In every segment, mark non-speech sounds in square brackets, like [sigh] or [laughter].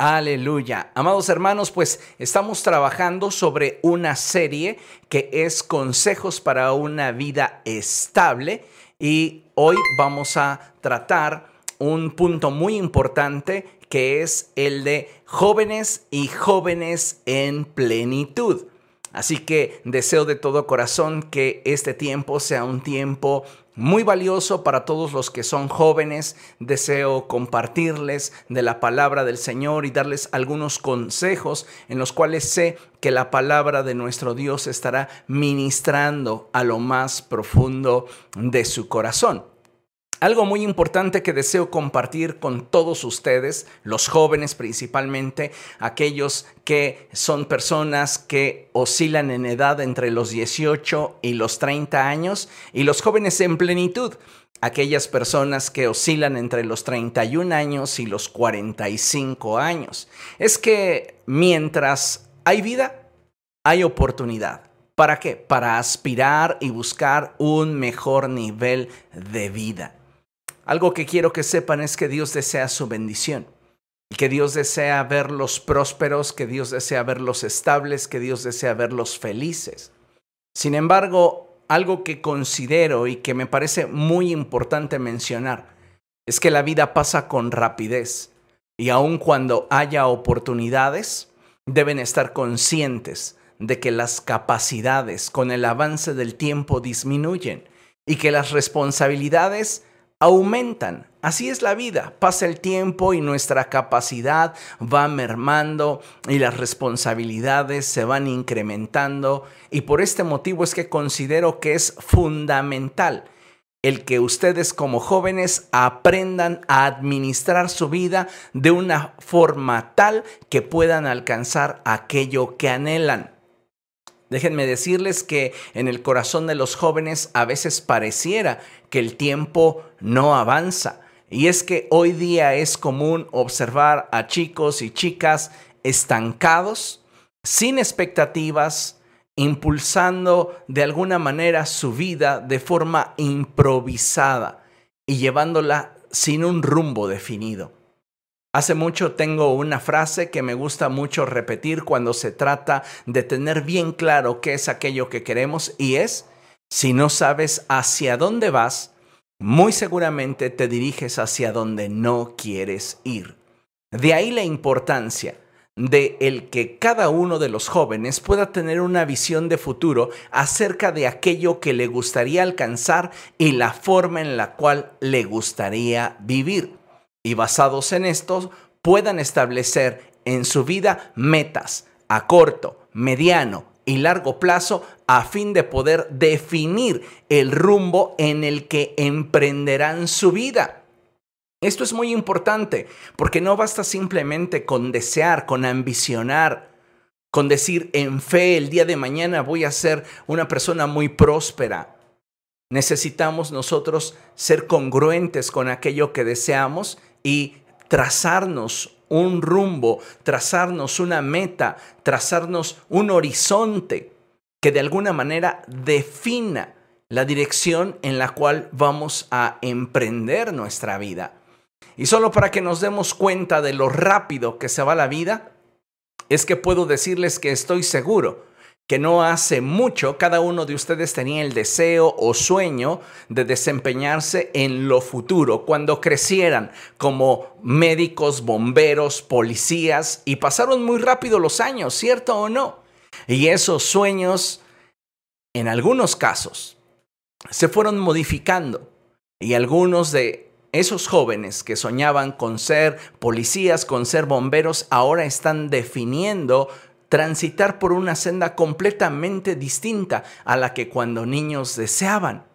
Aleluya. Amados hermanos, pues estamos trabajando sobre una serie que es Consejos para una vida estable y hoy vamos a tratar un punto muy importante que es el de jóvenes y jóvenes en plenitud. Así que deseo de todo corazón que este tiempo sea un tiempo muy valioso para todos los que son jóvenes. Deseo compartirles de la palabra del Señor y darles algunos consejos en los cuales sé que la palabra de nuestro Dios estará ministrando a lo más profundo de su corazón. Algo muy importante que deseo compartir con todos ustedes, los jóvenes principalmente, aquellos que son personas que oscilan en edad entre los 18 y los 30 años, y los jóvenes en plenitud, aquellas personas que oscilan entre los 31 años y los 45 años. Es que mientras hay vida, hay oportunidad. ¿Para qué? Para aspirar y buscar un mejor nivel de vida. Algo que quiero que sepan es que Dios desea su bendición. Y que Dios desea verlos prósperos, que Dios desea verlos estables, que Dios desea verlos felices. Sin embargo, algo que considero y que me parece muy importante mencionar es que la vida pasa con rapidez y aun cuando haya oportunidades, deben estar conscientes de que las capacidades con el avance del tiempo disminuyen y que las responsabilidades aumentan. Así es la vida, pasa el tiempo y nuestra capacidad va mermando y las responsabilidades se van incrementando y por este motivo es que considero que es fundamental el que ustedes como jóvenes aprendan a administrar su vida de una forma tal que puedan alcanzar aquello que anhelan. Déjenme decirles que en el corazón de los jóvenes a veces pareciera que el tiempo no avanza. Y es que hoy día es común observar a chicos y chicas estancados, sin expectativas, impulsando de alguna manera su vida de forma improvisada y llevándola sin un rumbo definido. Hace mucho tengo una frase que me gusta mucho repetir cuando se trata de tener bien claro qué es aquello que queremos y es, si no sabes hacia dónde vas, muy seguramente te diriges hacia donde no quieres ir. De ahí la importancia de el que cada uno de los jóvenes pueda tener una visión de futuro acerca de aquello que le gustaría alcanzar y la forma en la cual le gustaría vivir y basados en estos puedan establecer en su vida metas a corto, mediano y largo plazo a fin de poder definir el rumbo en el que emprenderán su vida. Esto es muy importante porque no basta simplemente con desear, con ambicionar, con decir en fe el día de mañana voy a ser una persona muy próspera. Necesitamos nosotros ser congruentes con aquello que deseamos y trazarnos un rumbo, trazarnos una meta, trazarnos un horizonte que de alguna manera defina la dirección en la cual vamos a emprender nuestra vida. Y solo para que nos demos cuenta de lo rápido que se va la vida, es que puedo decirles que estoy seguro que no hace mucho cada uno de ustedes tenía el deseo o sueño de desempeñarse en lo futuro, cuando crecieran como médicos, bomberos, policías, y pasaron muy rápido los años, ¿cierto o no? Y esos sueños, en algunos casos, se fueron modificando, y algunos de esos jóvenes que soñaban con ser policías, con ser bomberos, ahora están definiendo transitar por una senda completamente distinta a la que cuando niños deseaban.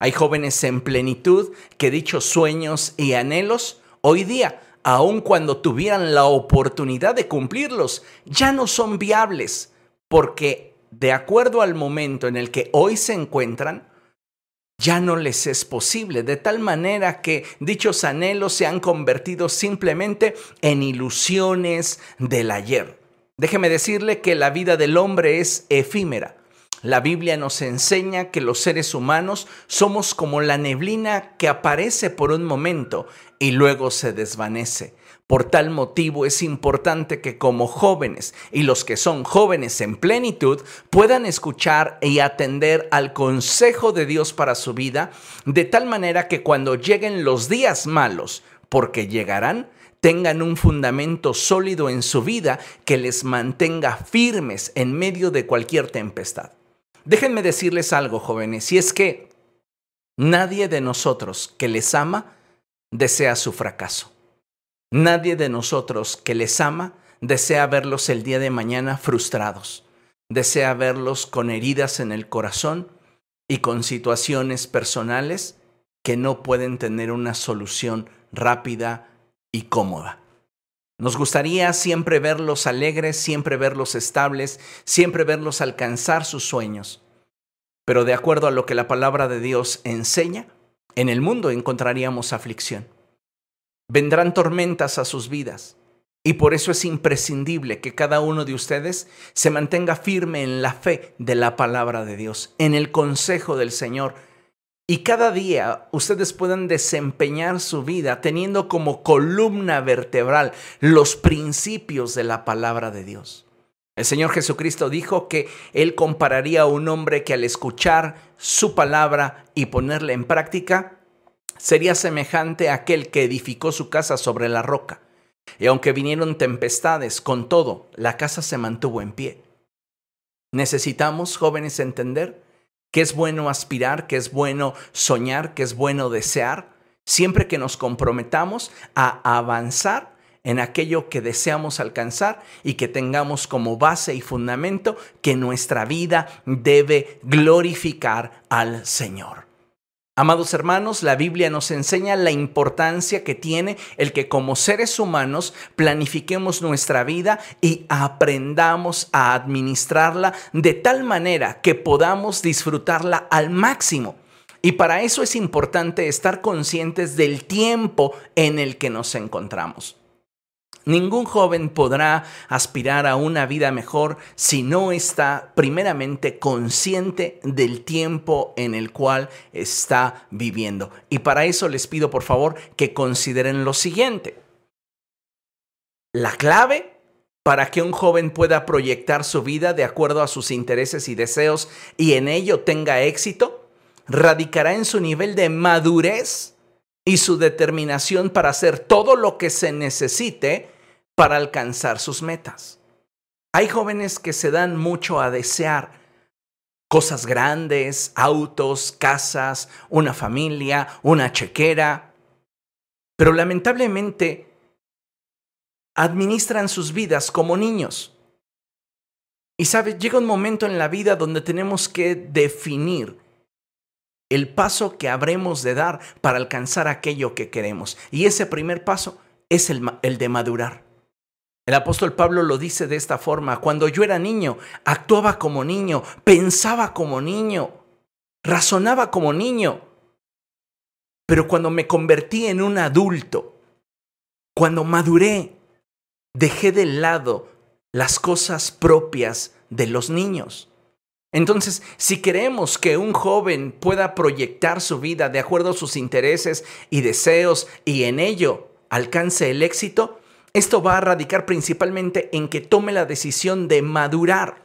Hay jóvenes en plenitud que dichos sueños y anhelos hoy día, aun cuando tuvieran la oportunidad de cumplirlos, ya no son viables, porque de acuerdo al momento en el que hoy se encuentran, ya no les es posible, de tal manera que dichos anhelos se han convertido simplemente en ilusiones del ayer. Déjeme decirle que la vida del hombre es efímera. La Biblia nos enseña que los seres humanos somos como la neblina que aparece por un momento y luego se desvanece. Por tal motivo es importante que como jóvenes y los que son jóvenes en plenitud puedan escuchar y atender al consejo de Dios para su vida, de tal manera que cuando lleguen los días malos, porque llegarán, tengan un fundamento sólido en su vida que les mantenga firmes en medio de cualquier tempestad. Déjenme decirles algo, jóvenes, y es que nadie de nosotros que les ama desea su fracaso. Nadie de nosotros que les ama desea verlos el día de mañana frustrados, desea verlos con heridas en el corazón y con situaciones personales que no pueden tener una solución rápida y cómoda. Nos gustaría siempre verlos alegres, siempre verlos estables, siempre verlos alcanzar sus sueños. Pero de acuerdo a lo que la palabra de Dios enseña, en el mundo encontraríamos aflicción vendrán tormentas a sus vidas. Y por eso es imprescindible que cada uno de ustedes se mantenga firme en la fe de la palabra de Dios, en el consejo del Señor. Y cada día ustedes puedan desempeñar su vida teniendo como columna vertebral los principios de la palabra de Dios. El Señor Jesucristo dijo que Él compararía a un hombre que al escuchar su palabra y ponerla en práctica, sería semejante a aquel que edificó su casa sobre la roca. Y aunque vinieron tempestades, con todo, la casa se mantuvo en pie. Necesitamos, jóvenes, entender que es bueno aspirar, que es bueno soñar, que es bueno desear, siempre que nos comprometamos a avanzar en aquello que deseamos alcanzar y que tengamos como base y fundamento que nuestra vida debe glorificar al Señor. Amados hermanos, la Biblia nos enseña la importancia que tiene el que como seres humanos planifiquemos nuestra vida y aprendamos a administrarla de tal manera que podamos disfrutarla al máximo. Y para eso es importante estar conscientes del tiempo en el que nos encontramos. Ningún joven podrá aspirar a una vida mejor si no está primeramente consciente del tiempo en el cual está viviendo. Y para eso les pido por favor que consideren lo siguiente. La clave para que un joven pueda proyectar su vida de acuerdo a sus intereses y deseos y en ello tenga éxito radicará en su nivel de madurez y su determinación para hacer todo lo que se necesite para alcanzar sus metas. Hay jóvenes que se dan mucho a desear cosas grandes, autos, casas, una familia, una chequera, pero lamentablemente administran sus vidas como niños. Y sabes, llega un momento en la vida donde tenemos que definir el paso que habremos de dar para alcanzar aquello que queremos. Y ese primer paso es el, el de madurar. El apóstol Pablo lo dice de esta forma, cuando yo era niño, actuaba como niño, pensaba como niño, razonaba como niño. Pero cuando me convertí en un adulto, cuando maduré, dejé de lado las cosas propias de los niños. Entonces, si queremos que un joven pueda proyectar su vida de acuerdo a sus intereses y deseos y en ello alcance el éxito, esto va a radicar principalmente en que tome la decisión de madurar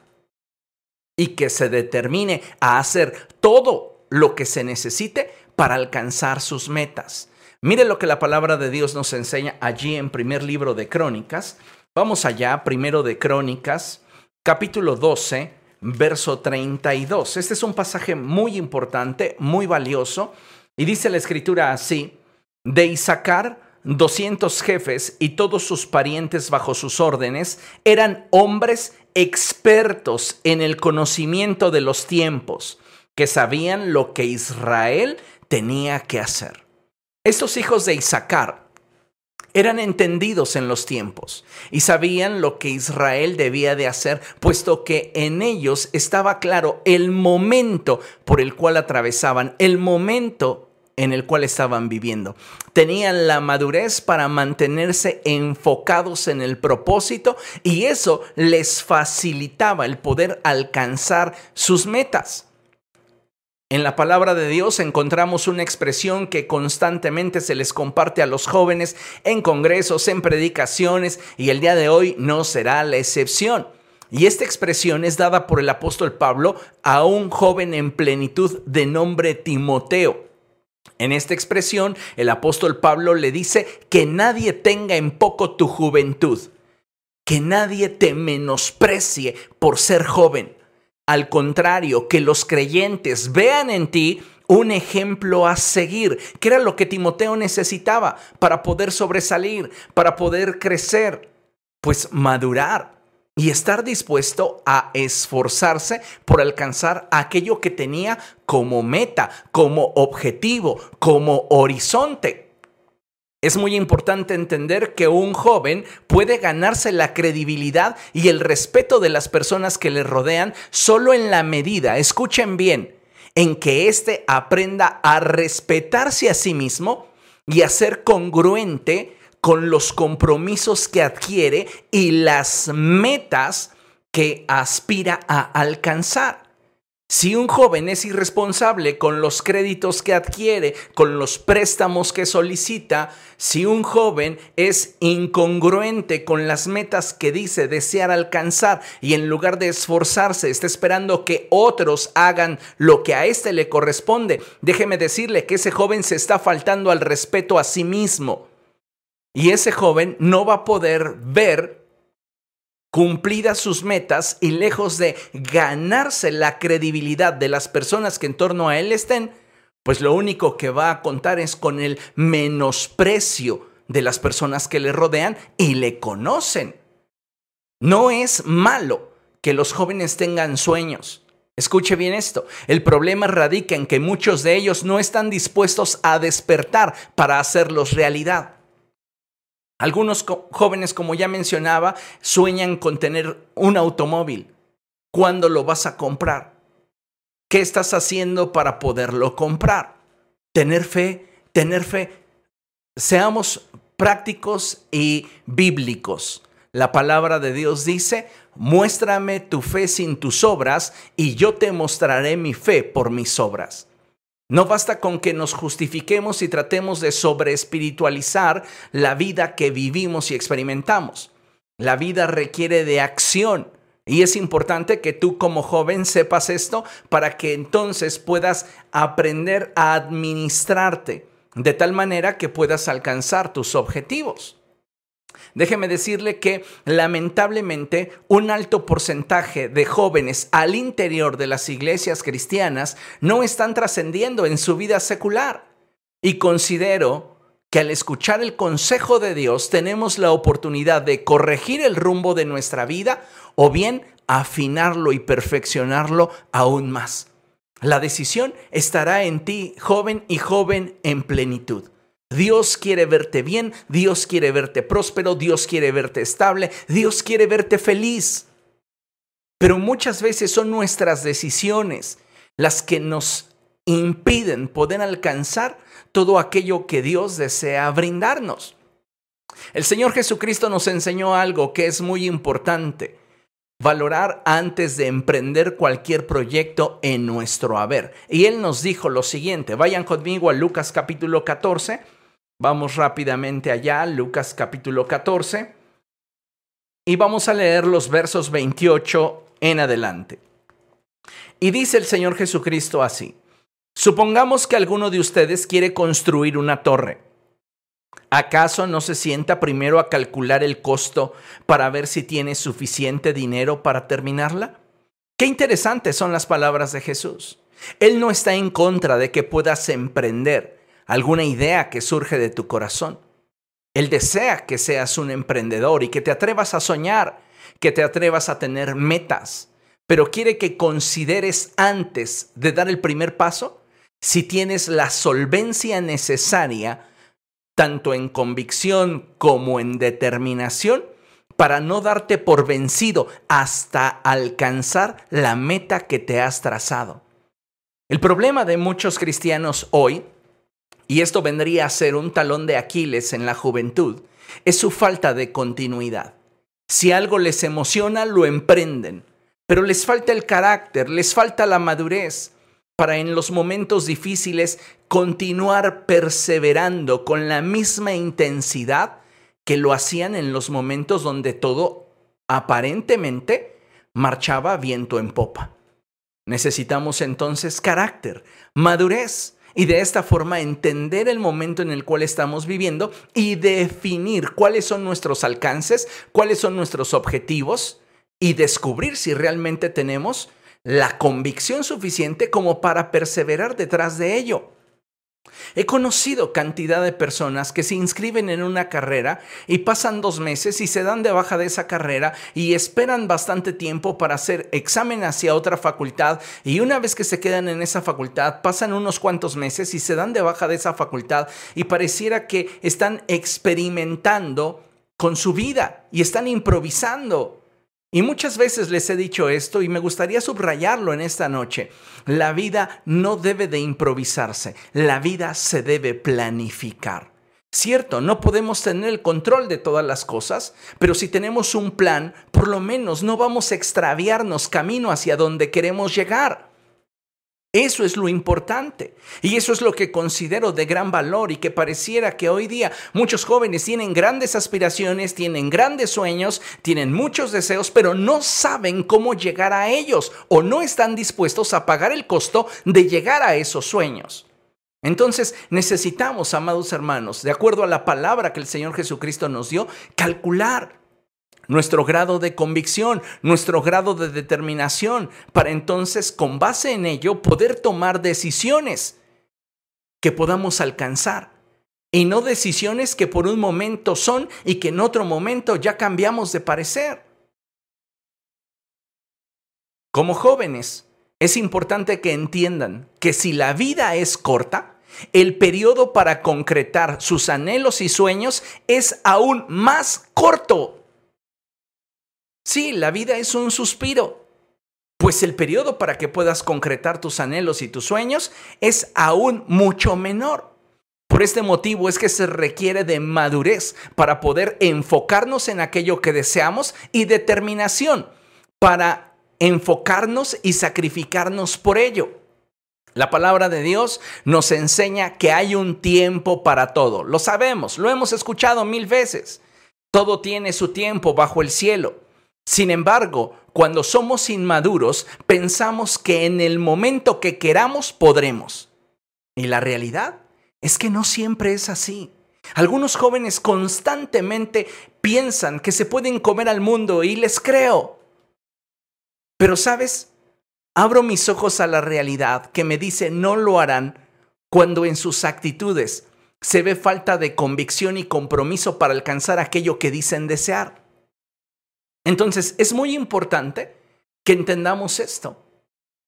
y que se determine a hacer todo lo que se necesite para alcanzar sus metas. Mire lo que la palabra de Dios nos enseña allí en primer libro de Crónicas. Vamos allá, primero de Crónicas, capítulo 12, verso 32. Este es un pasaje muy importante, muy valioso, y dice la escritura así, de Isaacar 200 jefes y todos sus parientes bajo sus órdenes eran hombres expertos en el conocimiento de los tiempos, que sabían lo que Israel tenía que hacer. Estos hijos de Isaacar eran entendidos en los tiempos y sabían lo que Israel debía de hacer, puesto que en ellos estaba claro el momento por el cual atravesaban, el momento en el cual estaban viviendo. Tenían la madurez para mantenerse enfocados en el propósito y eso les facilitaba el poder alcanzar sus metas. En la palabra de Dios encontramos una expresión que constantemente se les comparte a los jóvenes en congresos, en predicaciones, y el día de hoy no será la excepción. Y esta expresión es dada por el apóstol Pablo a un joven en plenitud de nombre Timoteo. En esta expresión, el apóstol Pablo le dice que nadie tenga en poco tu juventud, que nadie te menosprecie por ser joven. Al contrario, que los creyentes vean en ti un ejemplo a seguir, que era lo que Timoteo necesitaba para poder sobresalir, para poder crecer, pues madurar y estar dispuesto a esforzarse por alcanzar aquello que tenía como meta, como objetivo, como horizonte. Es muy importante entender que un joven puede ganarse la credibilidad y el respeto de las personas que le rodean solo en la medida, escuchen bien, en que éste aprenda a respetarse a sí mismo y a ser congruente con los compromisos que adquiere y las metas que aspira a alcanzar. Si un joven es irresponsable con los créditos que adquiere, con los préstamos que solicita, si un joven es incongruente con las metas que dice desear alcanzar y en lugar de esforzarse está esperando que otros hagan lo que a éste le corresponde, déjeme decirle que ese joven se está faltando al respeto a sí mismo. Y ese joven no va a poder ver cumplidas sus metas y lejos de ganarse la credibilidad de las personas que en torno a él estén, pues lo único que va a contar es con el menosprecio de las personas que le rodean y le conocen. No es malo que los jóvenes tengan sueños. Escuche bien esto. El problema radica en que muchos de ellos no están dispuestos a despertar para hacerlos realidad. Algunos jóvenes, como ya mencionaba, sueñan con tener un automóvil. ¿Cuándo lo vas a comprar? ¿Qué estás haciendo para poderlo comprar? Tener fe, tener fe. Seamos prácticos y bíblicos. La palabra de Dios dice, muéstrame tu fe sin tus obras y yo te mostraré mi fe por mis obras. No basta con que nos justifiquemos y tratemos de sobreespiritualizar la vida que vivimos y experimentamos. La vida requiere de acción. Y es importante que tú como joven sepas esto para que entonces puedas aprender a administrarte de tal manera que puedas alcanzar tus objetivos. Déjeme decirle que lamentablemente un alto porcentaje de jóvenes al interior de las iglesias cristianas no están trascendiendo en su vida secular. Y considero que al escuchar el consejo de Dios tenemos la oportunidad de corregir el rumbo de nuestra vida o bien afinarlo y perfeccionarlo aún más. La decisión estará en ti, joven y joven en plenitud. Dios quiere verte bien, Dios quiere verte próspero, Dios quiere verte estable, Dios quiere verte feliz. Pero muchas veces son nuestras decisiones las que nos impiden poder alcanzar todo aquello que Dios desea brindarnos. El Señor Jesucristo nos enseñó algo que es muy importante, valorar antes de emprender cualquier proyecto en nuestro haber. Y Él nos dijo lo siguiente, vayan conmigo a Lucas capítulo 14, Vamos rápidamente allá, Lucas capítulo 14, y vamos a leer los versos 28 en adelante. Y dice el Señor Jesucristo así, supongamos que alguno de ustedes quiere construir una torre. ¿Acaso no se sienta primero a calcular el costo para ver si tiene suficiente dinero para terminarla? Qué interesantes son las palabras de Jesús. Él no está en contra de que puedas emprender alguna idea que surge de tu corazón. Él desea que seas un emprendedor y que te atrevas a soñar, que te atrevas a tener metas, pero quiere que consideres antes de dar el primer paso si tienes la solvencia necesaria, tanto en convicción como en determinación, para no darte por vencido hasta alcanzar la meta que te has trazado. El problema de muchos cristianos hoy y esto vendría a ser un talón de Aquiles en la juventud, es su falta de continuidad. Si algo les emociona, lo emprenden, pero les falta el carácter, les falta la madurez. para en los momentos difíciles continuar perseverando con la misma intensidad que lo hacían en los momentos donde todo aparentemente marchaba viento en popa. Necesitamos entonces carácter, madurez, y de esta forma entender el momento en el cual estamos viviendo y definir cuáles son nuestros alcances, cuáles son nuestros objetivos y descubrir si realmente tenemos la convicción suficiente como para perseverar detrás de ello. He conocido cantidad de personas que se inscriben en una carrera y pasan dos meses y se dan de baja de esa carrera y esperan bastante tiempo para hacer examen hacia otra facultad y una vez que se quedan en esa facultad pasan unos cuantos meses y se dan de baja de esa facultad y pareciera que están experimentando con su vida y están improvisando. Y muchas veces les he dicho esto y me gustaría subrayarlo en esta noche. La vida no debe de improvisarse, la vida se debe planificar. Cierto, no podemos tener el control de todas las cosas, pero si tenemos un plan, por lo menos no vamos a extraviarnos camino hacia donde queremos llegar. Eso es lo importante. Y eso es lo que considero de gran valor y que pareciera que hoy día muchos jóvenes tienen grandes aspiraciones, tienen grandes sueños, tienen muchos deseos, pero no saben cómo llegar a ellos o no están dispuestos a pagar el costo de llegar a esos sueños. Entonces necesitamos, amados hermanos, de acuerdo a la palabra que el Señor Jesucristo nos dio, calcular nuestro grado de convicción, nuestro grado de determinación, para entonces, con base en ello, poder tomar decisiones que podamos alcanzar. Y no decisiones que por un momento son y que en otro momento ya cambiamos de parecer. Como jóvenes, es importante que entiendan que si la vida es corta, el periodo para concretar sus anhelos y sueños es aún más corto. Sí, la vida es un suspiro. Pues el periodo para que puedas concretar tus anhelos y tus sueños es aún mucho menor. Por este motivo es que se requiere de madurez para poder enfocarnos en aquello que deseamos y determinación para enfocarnos y sacrificarnos por ello. La palabra de Dios nos enseña que hay un tiempo para todo. Lo sabemos, lo hemos escuchado mil veces. Todo tiene su tiempo bajo el cielo. Sin embargo, cuando somos inmaduros, pensamos que en el momento que queramos podremos. Y la realidad es que no siempre es así. Algunos jóvenes constantemente piensan que se pueden comer al mundo y les creo. Pero sabes, abro mis ojos a la realidad que me dice no lo harán cuando en sus actitudes se ve falta de convicción y compromiso para alcanzar aquello que dicen desear. Entonces, es muy importante que entendamos esto,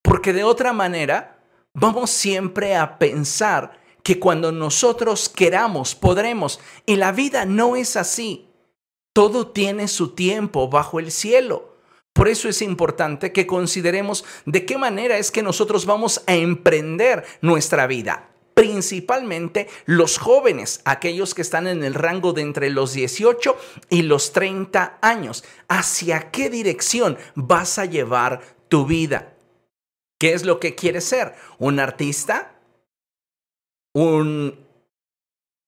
porque de otra manera vamos siempre a pensar que cuando nosotros queramos, podremos, y la vida no es así. Todo tiene su tiempo bajo el cielo. Por eso es importante que consideremos de qué manera es que nosotros vamos a emprender nuestra vida principalmente los jóvenes, aquellos que están en el rango de entre los 18 y los 30 años. ¿Hacia qué dirección vas a llevar tu vida? ¿Qué es lo que quieres ser? ¿Un artista? ¿Un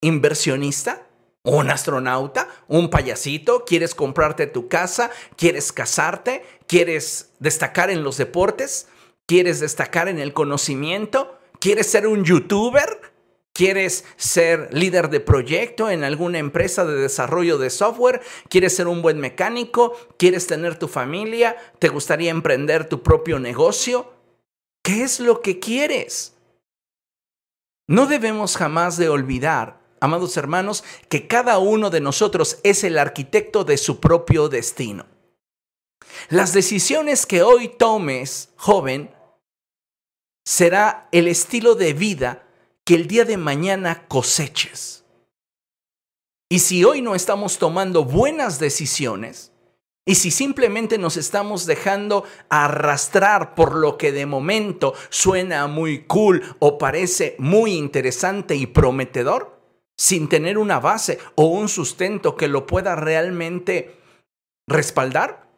inversionista? ¿Un astronauta? ¿Un payasito? ¿Quieres comprarte tu casa? ¿Quieres casarte? ¿Quieres destacar en los deportes? ¿Quieres destacar en el conocimiento? ¿Quieres ser un youtuber? ¿Quieres ser líder de proyecto en alguna empresa de desarrollo de software? ¿Quieres ser un buen mecánico? ¿Quieres tener tu familia? ¿Te gustaría emprender tu propio negocio? ¿Qué es lo que quieres? No debemos jamás de olvidar, amados hermanos, que cada uno de nosotros es el arquitecto de su propio destino. Las decisiones que hoy tomes, joven, será el estilo de vida que el día de mañana coseches. Y si hoy no estamos tomando buenas decisiones, y si simplemente nos estamos dejando arrastrar por lo que de momento suena muy cool o parece muy interesante y prometedor, sin tener una base o un sustento que lo pueda realmente respaldar,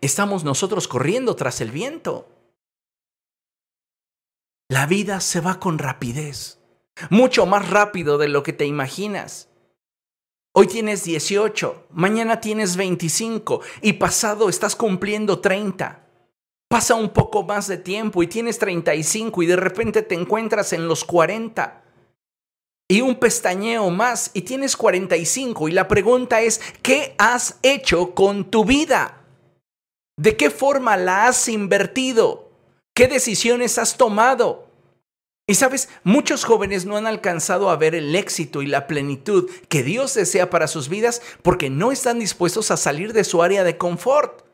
estamos nosotros corriendo tras el viento. La vida se va con rapidez, mucho más rápido de lo que te imaginas. Hoy tienes 18, mañana tienes 25 y pasado estás cumpliendo 30. Pasa un poco más de tiempo y tienes 35 y de repente te encuentras en los 40. Y un pestañeo más y tienes 45 y la pregunta es, ¿qué has hecho con tu vida? ¿De qué forma la has invertido? ¿Qué decisiones has tomado? Y sabes, muchos jóvenes no han alcanzado a ver el éxito y la plenitud que Dios desea para sus vidas porque no están dispuestos a salir de su área de confort.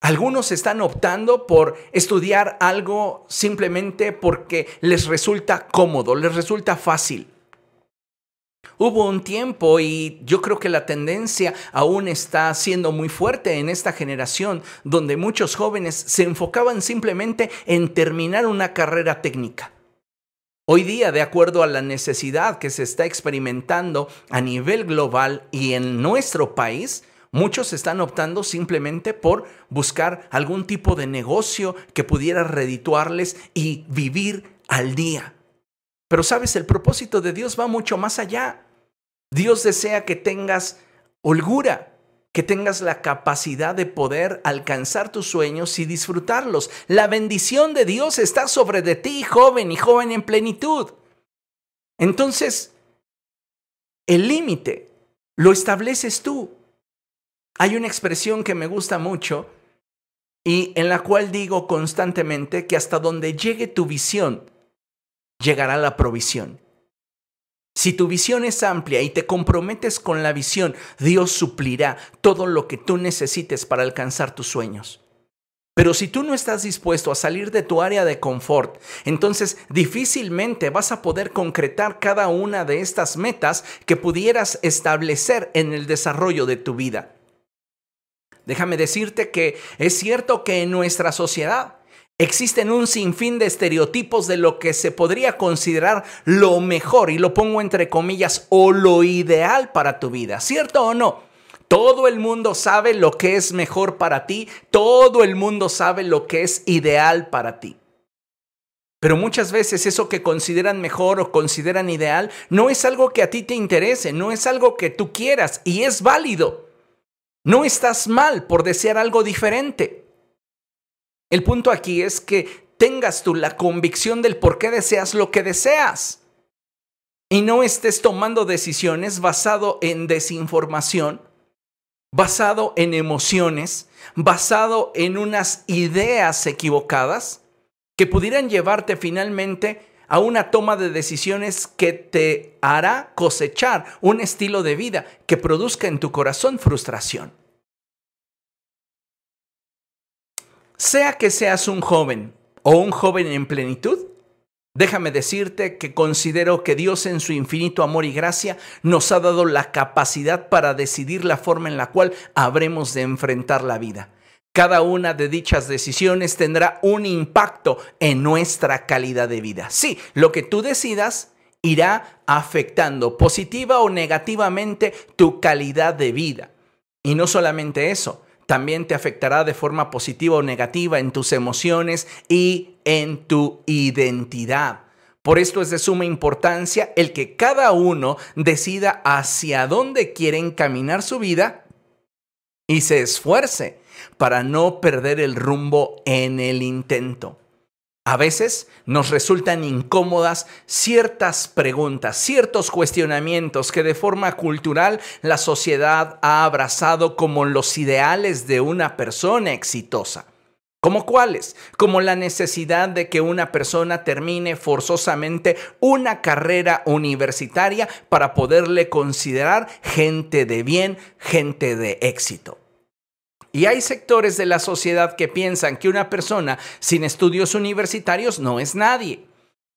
Algunos están optando por estudiar algo simplemente porque les resulta cómodo, les resulta fácil. Hubo un tiempo y yo creo que la tendencia aún está siendo muy fuerte en esta generación donde muchos jóvenes se enfocaban simplemente en terminar una carrera técnica. Hoy día, de acuerdo a la necesidad que se está experimentando a nivel global y en nuestro país, Muchos están optando simplemente por buscar algún tipo de negocio que pudiera redituarles y vivir al día. Pero sabes, el propósito de Dios va mucho más allá. Dios desea que tengas holgura, que tengas la capacidad de poder alcanzar tus sueños y disfrutarlos. La bendición de Dios está sobre de ti, joven y joven en plenitud. Entonces, el límite lo estableces tú. Hay una expresión que me gusta mucho y en la cual digo constantemente que hasta donde llegue tu visión, llegará la provisión. Si tu visión es amplia y te comprometes con la visión, Dios suplirá todo lo que tú necesites para alcanzar tus sueños. Pero si tú no estás dispuesto a salir de tu área de confort, entonces difícilmente vas a poder concretar cada una de estas metas que pudieras establecer en el desarrollo de tu vida. Déjame decirte que es cierto que en nuestra sociedad Existen un sinfín de estereotipos de lo que se podría considerar lo mejor, y lo pongo entre comillas, o lo ideal para tu vida, ¿cierto o no? Todo el mundo sabe lo que es mejor para ti, todo el mundo sabe lo que es ideal para ti. Pero muchas veces eso que consideran mejor o consideran ideal no es algo que a ti te interese, no es algo que tú quieras y es válido. No estás mal por desear algo diferente. El punto aquí es que tengas tú la convicción del por qué deseas lo que deseas. Y no estés tomando decisiones basado en desinformación, basado en emociones, basado en unas ideas equivocadas que pudieran llevarte finalmente a una toma de decisiones que te hará cosechar un estilo de vida que produzca en tu corazón frustración. Sea que seas un joven o un joven en plenitud, déjame decirte que considero que Dios en su infinito amor y gracia nos ha dado la capacidad para decidir la forma en la cual habremos de enfrentar la vida. Cada una de dichas decisiones tendrá un impacto en nuestra calidad de vida. Sí, lo que tú decidas irá afectando positiva o negativamente tu calidad de vida. Y no solamente eso, también te afectará de forma positiva o negativa en tus emociones y en tu identidad. Por esto es de suma importancia el que cada uno decida hacia dónde quiere encaminar su vida y se esfuerce para no perder el rumbo en el intento. A veces nos resultan incómodas ciertas preguntas, ciertos cuestionamientos que de forma cultural la sociedad ha abrazado como los ideales de una persona exitosa. ¿Como cuáles? Como la necesidad de que una persona termine forzosamente una carrera universitaria para poderle considerar gente de bien, gente de éxito. Y hay sectores de la sociedad que piensan que una persona sin estudios universitarios no es nadie.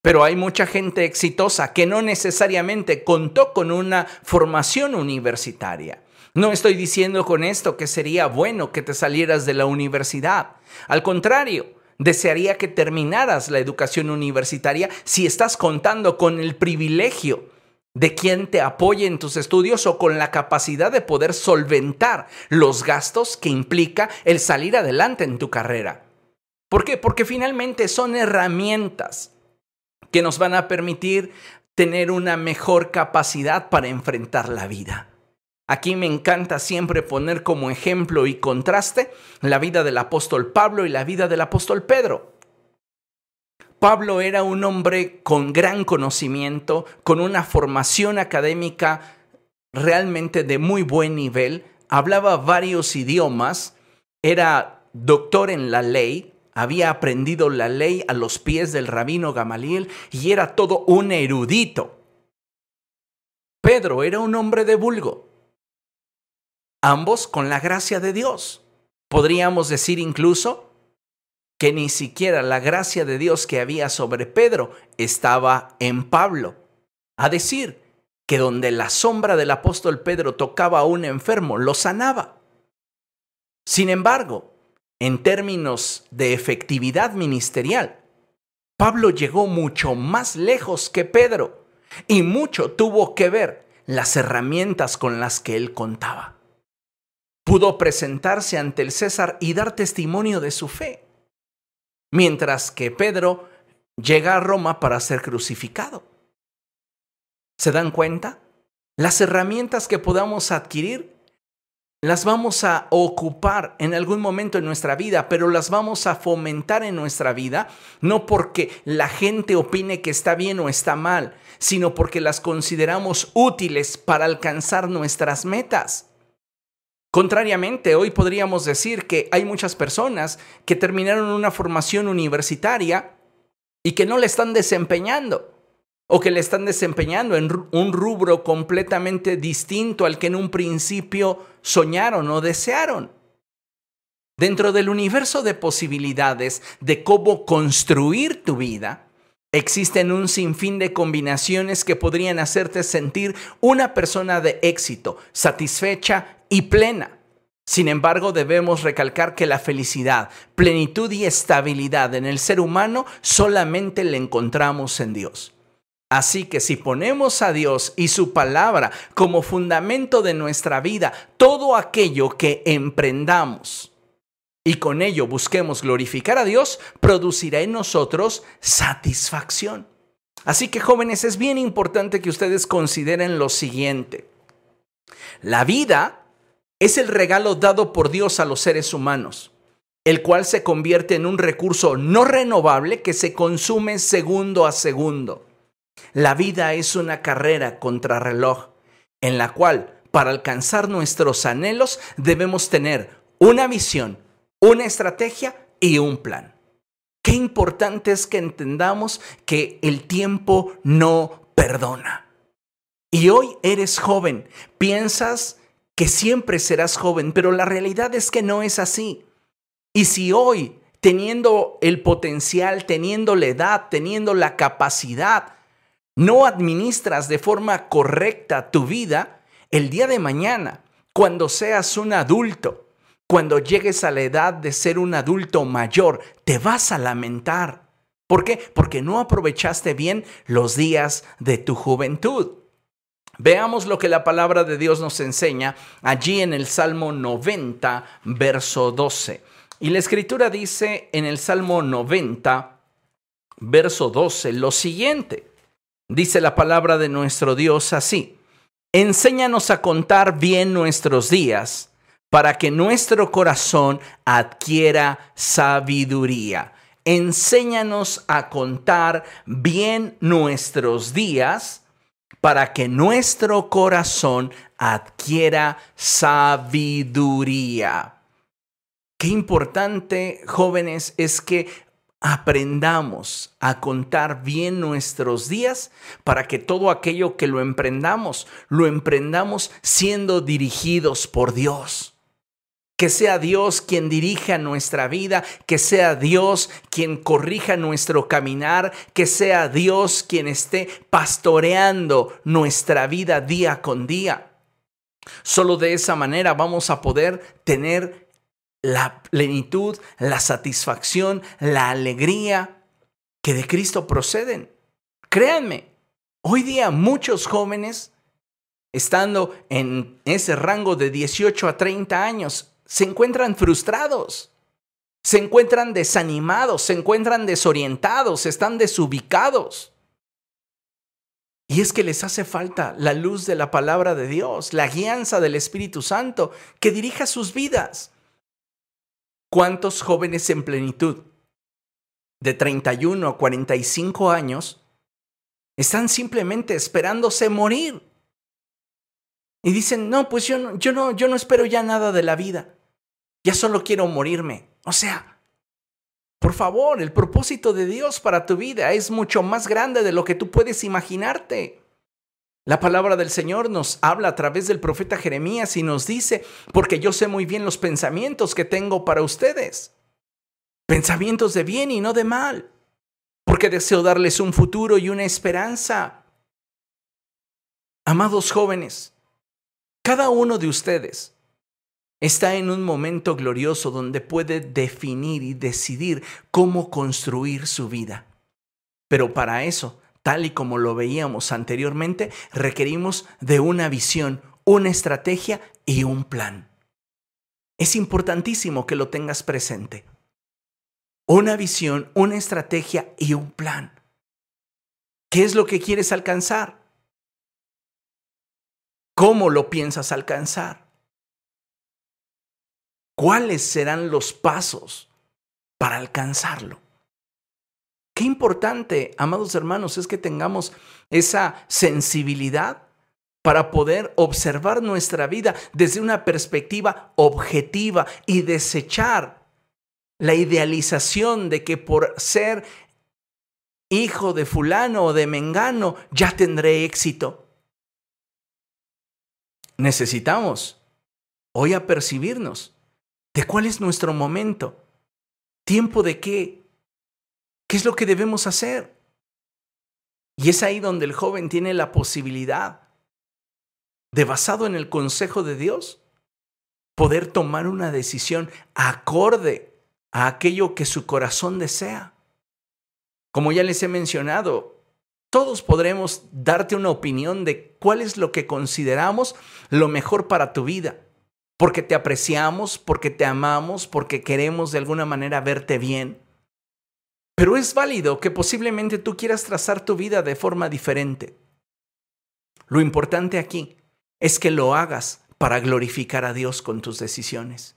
Pero hay mucha gente exitosa que no necesariamente contó con una formación universitaria. No estoy diciendo con esto que sería bueno que te salieras de la universidad. Al contrario, desearía que terminaras la educación universitaria si estás contando con el privilegio de quien te apoye en tus estudios o con la capacidad de poder solventar los gastos que implica el salir adelante en tu carrera. ¿Por qué? Porque finalmente son herramientas que nos van a permitir tener una mejor capacidad para enfrentar la vida. Aquí me encanta siempre poner como ejemplo y contraste la vida del apóstol Pablo y la vida del apóstol Pedro. Pablo era un hombre con gran conocimiento, con una formación académica realmente de muy buen nivel, hablaba varios idiomas, era doctor en la ley, había aprendido la ley a los pies del rabino Gamaliel y era todo un erudito. Pedro era un hombre de vulgo, ambos con la gracia de Dios. Podríamos decir incluso que ni siquiera la gracia de Dios que había sobre Pedro estaba en Pablo. A decir que donde la sombra del apóstol Pedro tocaba a un enfermo, lo sanaba. Sin embargo, en términos de efectividad ministerial, Pablo llegó mucho más lejos que Pedro y mucho tuvo que ver las herramientas con las que él contaba. Pudo presentarse ante el César y dar testimonio de su fe mientras que Pedro llega a Roma para ser crucificado. ¿Se dan cuenta? Las herramientas que podamos adquirir las vamos a ocupar en algún momento en nuestra vida, pero las vamos a fomentar en nuestra vida, no porque la gente opine que está bien o está mal, sino porque las consideramos útiles para alcanzar nuestras metas. Contrariamente, hoy podríamos decir que hay muchas personas que terminaron una formación universitaria y que no le están desempeñando o que le están desempeñando en un rubro completamente distinto al que en un principio soñaron o desearon. Dentro del universo de posibilidades de cómo construir tu vida, existen un sinfín de combinaciones que podrían hacerte sentir una persona de éxito, satisfecha y plena. Sin embargo, debemos recalcar que la felicidad, plenitud y estabilidad en el ser humano solamente la encontramos en Dios. Así que si ponemos a Dios y su palabra como fundamento de nuestra vida, todo aquello que emprendamos y con ello busquemos glorificar a Dios, producirá en nosotros satisfacción. Así que jóvenes, es bien importante que ustedes consideren lo siguiente. La vida es el regalo dado por Dios a los seres humanos, el cual se convierte en un recurso no renovable que se consume segundo a segundo. La vida es una carrera contra reloj, en la cual, para alcanzar nuestros anhelos, debemos tener una visión, una estrategia y un plan. Qué importante es que entendamos que el tiempo no perdona. Y hoy eres joven, piensas que siempre serás joven, pero la realidad es que no es así. Y si hoy, teniendo el potencial, teniendo la edad, teniendo la capacidad, no administras de forma correcta tu vida, el día de mañana, cuando seas un adulto, cuando llegues a la edad de ser un adulto mayor, te vas a lamentar. ¿Por qué? Porque no aprovechaste bien los días de tu juventud. Veamos lo que la palabra de Dios nos enseña allí en el Salmo 90, verso 12. Y la escritura dice en el Salmo 90, verso 12, lo siguiente. Dice la palabra de nuestro Dios así. Enséñanos a contar bien nuestros días para que nuestro corazón adquiera sabiduría. Enséñanos a contar bien nuestros días para que nuestro corazón adquiera sabiduría. Qué importante, jóvenes, es que aprendamos a contar bien nuestros días para que todo aquello que lo emprendamos, lo emprendamos siendo dirigidos por Dios que sea Dios quien dirija nuestra vida, que sea Dios quien corrija nuestro caminar, que sea Dios quien esté pastoreando nuestra vida día con día. Solo de esa manera vamos a poder tener la plenitud, la satisfacción, la alegría que de Cristo proceden. Créanme, hoy día muchos jóvenes, estando en ese rango de 18 a 30 años, se encuentran frustrados. Se encuentran desanimados, se encuentran desorientados, están desubicados. Y es que les hace falta la luz de la palabra de Dios, la guianza del Espíritu Santo que dirija sus vidas. ¿Cuántos jóvenes en plenitud de 31 a 45 años están simplemente esperándose morir? Y dicen, no, pues yo no, yo no, yo no espero ya nada de la vida. Ya solo quiero morirme. O sea, por favor, el propósito de Dios para tu vida es mucho más grande de lo que tú puedes imaginarte. La palabra del Señor nos habla a través del profeta Jeremías y nos dice, porque yo sé muy bien los pensamientos que tengo para ustedes. Pensamientos de bien y no de mal, porque deseo darles un futuro y una esperanza. Amados jóvenes, cada uno de ustedes está en un momento glorioso donde puede definir y decidir cómo construir su vida. Pero para eso, tal y como lo veíamos anteriormente, requerimos de una visión, una estrategia y un plan. Es importantísimo que lo tengas presente. Una visión, una estrategia y un plan. ¿Qué es lo que quieres alcanzar? ¿Cómo lo piensas alcanzar? ¿Cuáles serán los pasos para alcanzarlo? Qué importante, amados hermanos, es que tengamos esa sensibilidad para poder observar nuestra vida desde una perspectiva objetiva y desechar la idealización de que por ser hijo de fulano o de mengano ya tendré éxito. Necesitamos hoy apercibirnos de cuál es nuestro momento. ¿Tiempo de qué? ¿Qué es lo que debemos hacer? Y es ahí donde el joven tiene la posibilidad de, basado en el consejo de Dios, poder tomar una decisión acorde a aquello que su corazón desea. Como ya les he mencionado, todos podremos darte una opinión de cuál es lo que consideramos lo mejor para tu vida porque te apreciamos, porque te amamos, porque queremos de alguna manera verte bien. Pero es válido que posiblemente tú quieras trazar tu vida de forma diferente. Lo importante aquí es que lo hagas para glorificar a Dios con tus decisiones.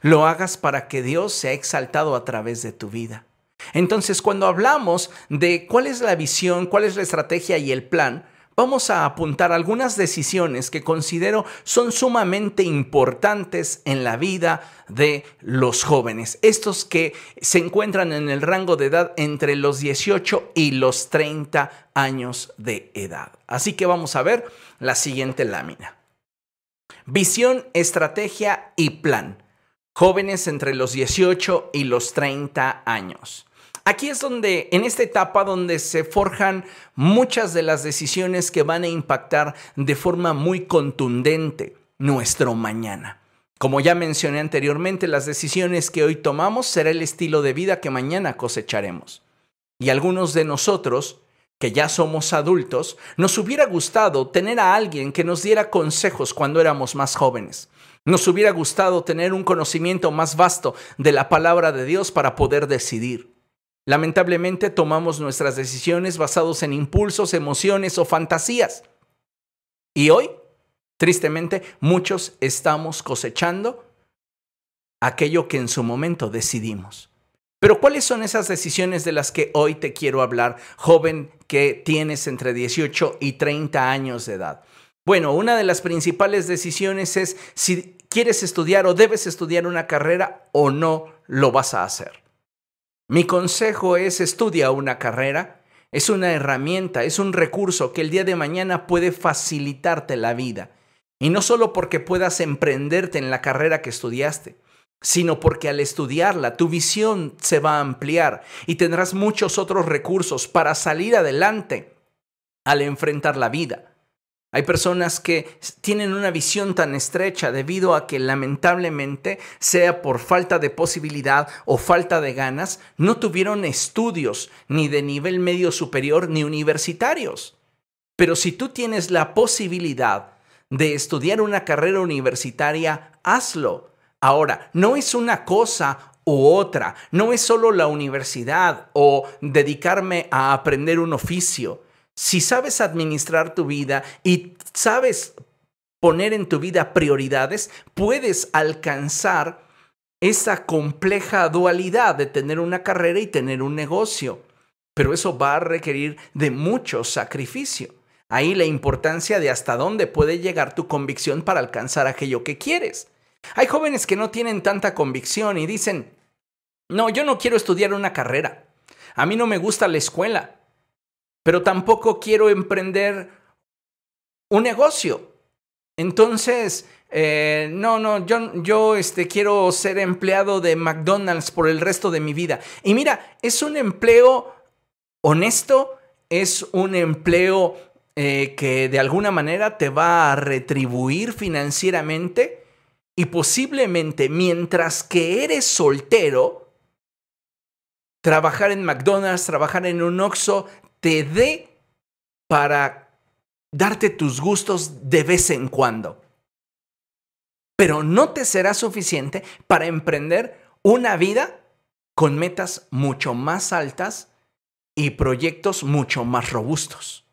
Lo hagas para que Dios sea exaltado a través de tu vida. Entonces, cuando hablamos de cuál es la visión, cuál es la estrategia y el plan, vamos a apuntar algunas decisiones que considero son sumamente importantes en la vida de los jóvenes, estos que se encuentran en el rango de edad entre los 18 y los 30 años de edad. Así que vamos a ver la siguiente lámina. Visión, estrategia y plan. Jóvenes entre los 18 y los 30 años. Aquí es donde, en esta etapa donde se forjan muchas de las decisiones que van a impactar de forma muy contundente nuestro mañana. Como ya mencioné anteriormente, las decisiones que hoy tomamos será el estilo de vida que mañana cosecharemos. Y algunos de nosotros, que ya somos adultos, nos hubiera gustado tener a alguien que nos diera consejos cuando éramos más jóvenes. Nos hubiera gustado tener un conocimiento más vasto de la palabra de Dios para poder decidir. Lamentablemente tomamos nuestras decisiones basados en impulsos, emociones o fantasías. Y hoy, tristemente, muchos estamos cosechando aquello que en su momento decidimos. Pero ¿cuáles son esas decisiones de las que hoy te quiero hablar, joven que tienes entre 18 y 30 años de edad? Bueno, una de las principales decisiones es si quieres estudiar o debes estudiar una carrera o no lo vas a hacer. Mi consejo es estudia una carrera. Es una herramienta, es un recurso que el día de mañana puede facilitarte la vida. Y no solo porque puedas emprenderte en la carrera que estudiaste, sino porque al estudiarla tu visión se va a ampliar y tendrás muchos otros recursos para salir adelante al enfrentar la vida. Hay personas que tienen una visión tan estrecha debido a que lamentablemente, sea por falta de posibilidad o falta de ganas, no tuvieron estudios ni de nivel medio superior ni universitarios. Pero si tú tienes la posibilidad de estudiar una carrera universitaria, hazlo. Ahora, no es una cosa u otra. No es solo la universidad o dedicarme a aprender un oficio. Si sabes administrar tu vida y sabes poner en tu vida prioridades, puedes alcanzar esa compleja dualidad de tener una carrera y tener un negocio. Pero eso va a requerir de mucho sacrificio. Ahí la importancia de hasta dónde puede llegar tu convicción para alcanzar aquello que quieres. Hay jóvenes que no tienen tanta convicción y dicen, no, yo no quiero estudiar una carrera. A mí no me gusta la escuela, pero tampoco quiero emprender un negocio. Entonces, eh, no, no, yo, yo este, quiero ser empleado de McDonald's por el resto de mi vida. Y mira, es un empleo honesto, es un empleo eh, que de alguna manera te va a retribuir financieramente y posiblemente mientras que eres soltero, trabajar en McDonald's, trabajar en un Oxxo, te dé para darte tus gustos de vez en cuando. Pero no te será suficiente para emprender una vida con metas mucho más altas y proyectos mucho más robustos.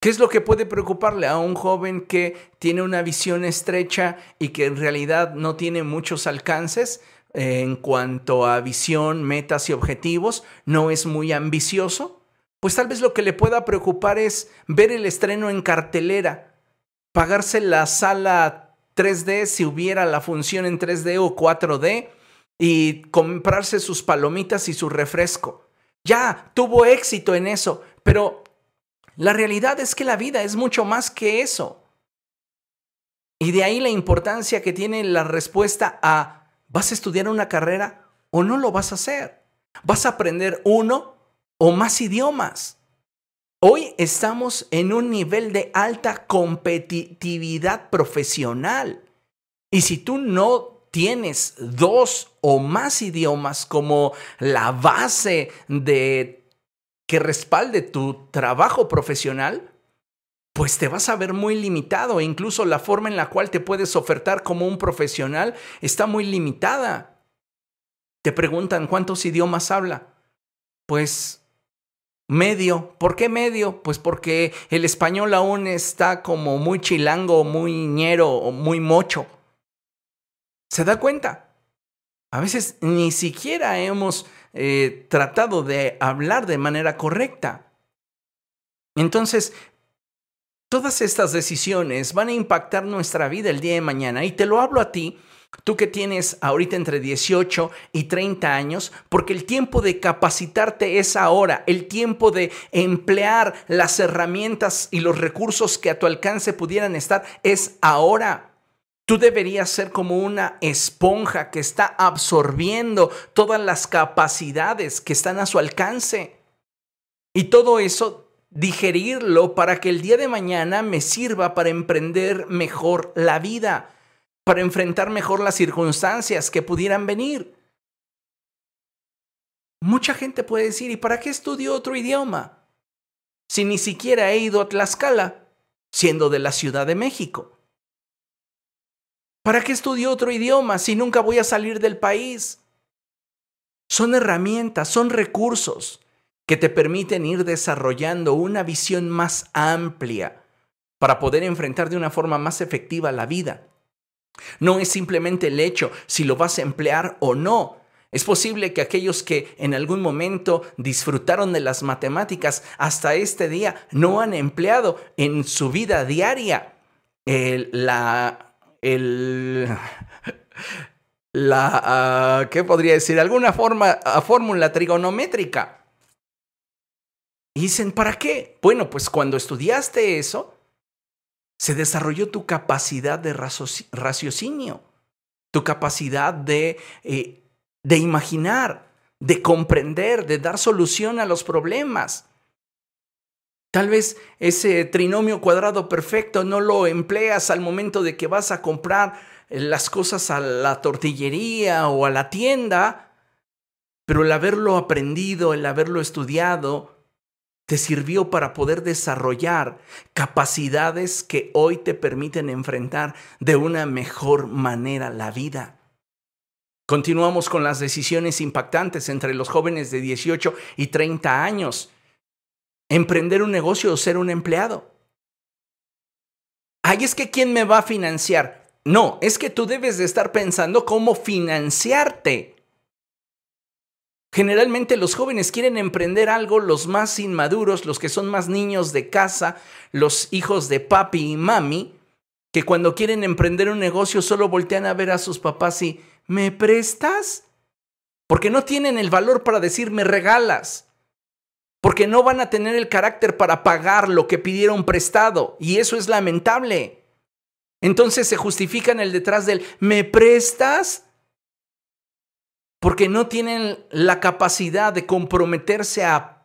¿Qué es lo que puede preocuparle a un joven que tiene una visión estrecha y que en realidad no tiene muchos alcances en cuanto a visión, metas y objetivos? ¿No es muy ambicioso? Pues tal vez lo que le pueda preocupar es ver el estreno en cartelera, pagarse la sala 3D si hubiera la función en 3D o 4D y comprarse sus palomitas y su refresco. Ya, tuvo éxito en eso, pero la realidad es que la vida es mucho más que eso. Y de ahí la importancia que tiene la respuesta a, ¿vas a estudiar una carrera o no lo vas a hacer? ¿Vas a aprender uno o más idiomas. Hoy estamos en un nivel de alta competitividad profesional. Y si tú no tienes dos o más idiomas como la base de que respalde tu trabajo profesional, pues te vas a ver muy limitado e incluso la forma en la cual te puedes ofertar como un profesional está muy limitada. Te preguntan cuántos idiomas habla. Pues Medio. ¿Por qué medio? Pues porque el español aún está como muy chilango, muy ñero muy mocho. ¿Se da cuenta? A veces ni siquiera hemos eh, tratado de hablar de manera correcta. Entonces, todas estas decisiones van a impactar nuestra vida el día de mañana y te lo hablo a ti Tú que tienes ahorita entre 18 y 30 años, porque el tiempo de capacitarte es ahora, el tiempo de emplear las herramientas y los recursos que a tu alcance pudieran estar es ahora. Tú deberías ser como una esponja que está absorbiendo todas las capacidades que están a su alcance. Y todo eso digerirlo para que el día de mañana me sirva para emprender mejor la vida para enfrentar mejor las circunstancias que pudieran venir. Mucha gente puede decir, ¿y para qué estudio otro idioma? Si ni siquiera he ido a Tlaxcala, siendo de la Ciudad de México. ¿Para qué estudio otro idioma si nunca voy a salir del país? Son herramientas, son recursos que te permiten ir desarrollando una visión más amplia para poder enfrentar de una forma más efectiva la vida. No es simplemente el hecho si lo vas a emplear o no. Es posible que aquellos que en algún momento disfrutaron de las matemáticas hasta este día no han empleado en su vida diaria la, [laughs] la, ah, ¿qué podría decir? Alguna forma, ah, fórmula trigonométrica. Dicen, ¿para qué? Bueno, pues cuando estudiaste eso, se desarrolló tu capacidad de raciocinio, tu capacidad de, eh, de imaginar, de comprender, de dar solución a los problemas. Tal vez ese trinomio cuadrado perfecto no lo empleas al momento de que vas a comprar las cosas a la tortillería o a la tienda, pero el haberlo aprendido, el haberlo estudiado, te sirvió para poder desarrollar capacidades que hoy te permiten enfrentar de una mejor manera la vida. Continuamos con las decisiones impactantes entre los jóvenes de 18 y 30 años. Emprender un negocio o ser un empleado. Ay, es que ¿quién me va a financiar? No, es que tú debes de estar pensando cómo financiarte. Generalmente los jóvenes quieren emprender algo, los más inmaduros, los que son más niños de casa, los hijos de papi y mami, que cuando quieren emprender un negocio solo voltean a ver a sus papás y ¿me prestas? Porque no tienen el valor para decir me regalas. Porque no van a tener el carácter para pagar lo que pidieron prestado. Y eso es lamentable. Entonces se justifican el detrás del ¿me prestas? Porque no tienen la capacidad de comprometerse a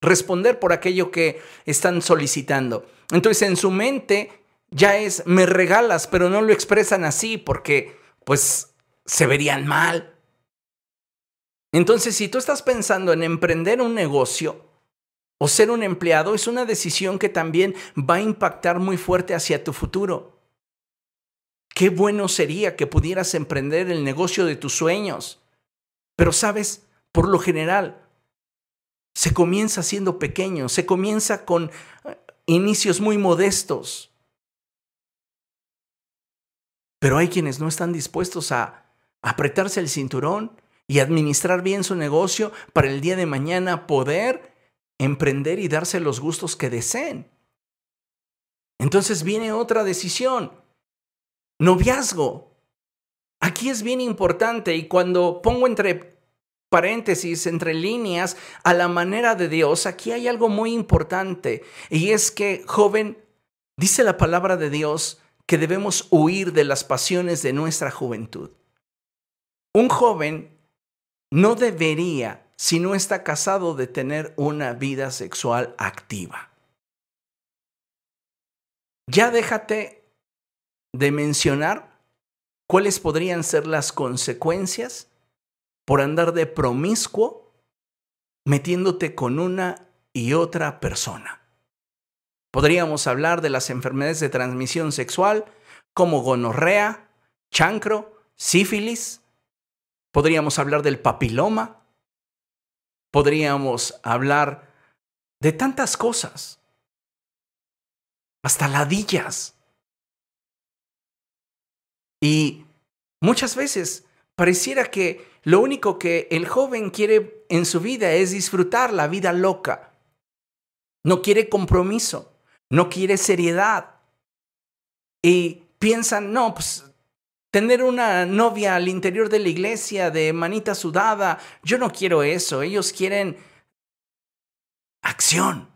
responder por aquello que están solicitando. Entonces en su mente ya es me regalas, pero no lo expresan así porque pues se verían mal. Entonces, si tú estás pensando en emprender un negocio o ser un empleado, es una decisión que también va a impactar muy fuerte hacia tu futuro. Qué bueno sería que pudieras emprender el negocio de tus sueños. Pero sabes, por lo general, se comienza siendo pequeño, se comienza con eh, inicios muy modestos. Pero hay quienes no están dispuestos a apretarse el cinturón y administrar bien su negocio para el día de mañana poder emprender y darse los gustos que deseen. Entonces viene otra decisión. Noviazgo. Aquí es bien importante y cuando pongo entre paréntesis, entre líneas, a la manera de Dios, aquí hay algo muy importante y es que, joven, dice la palabra de Dios que debemos huir de las pasiones de nuestra juventud. Un joven no debería, si no está casado, de tener una vida sexual activa. Ya déjate de mencionar cuáles podrían ser las consecuencias por andar de promiscuo metiéndote con una y otra persona. Podríamos hablar de las enfermedades de transmisión sexual como gonorrea, chancro, sífilis, Podríamos hablar del papiloma. Podríamos hablar de tantas cosas. Hasta ladillas. Y muchas veces pareciera que lo único que el joven quiere en su vida es disfrutar la vida loca. No quiere compromiso, no quiere seriedad. Y piensan, no, pues Tener una novia al interior de la iglesia de manita sudada, yo no quiero eso, ellos quieren acción.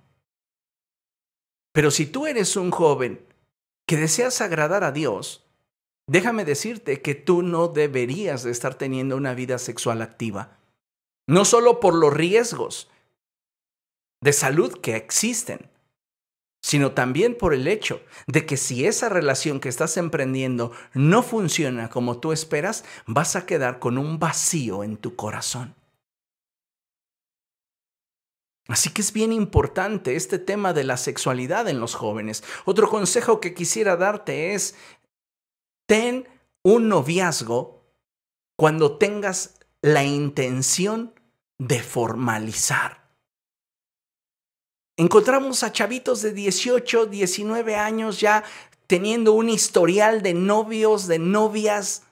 Pero si tú eres un joven que deseas agradar a Dios, déjame decirte que tú no deberías de estar teniendo una vida sexual activa. No solo por los riesgos de salud que existen, sino también por el hecho de que si esa relación que estás emprendiendo no funciona como tú esperas, vas a quedar con un vacío en tu corazón. Así que es bien importante este tema de la sexualidad en los jóvenes. Otro consejo que quisiera darte es, ten un noviazgo cuando tengas la intención de formalizar. Encontramos a chavitos de 18, 19 años ya teniendo un historial de novios, de novias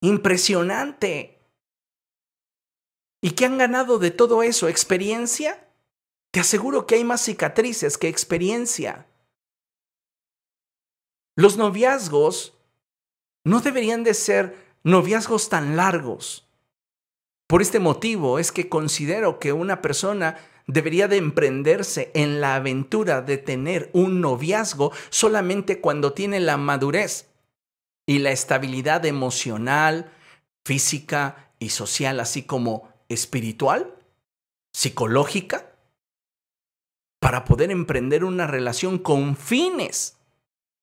impresionante. ¿Y qué han ganado de todo eso? ¿Experiencia? Te aseguro que hay más cicatrices que experiencia. Los noviazgos no deberían de ser noviazgos tan largos. Por este motivo es que considero que una persona debería de emprenderse en la aventura de tener un noviazgo solamente cuando tiene la madurez y la estabilidad emocional, física y social, así como espiritual, psicológica, para poder emprender una relación con fines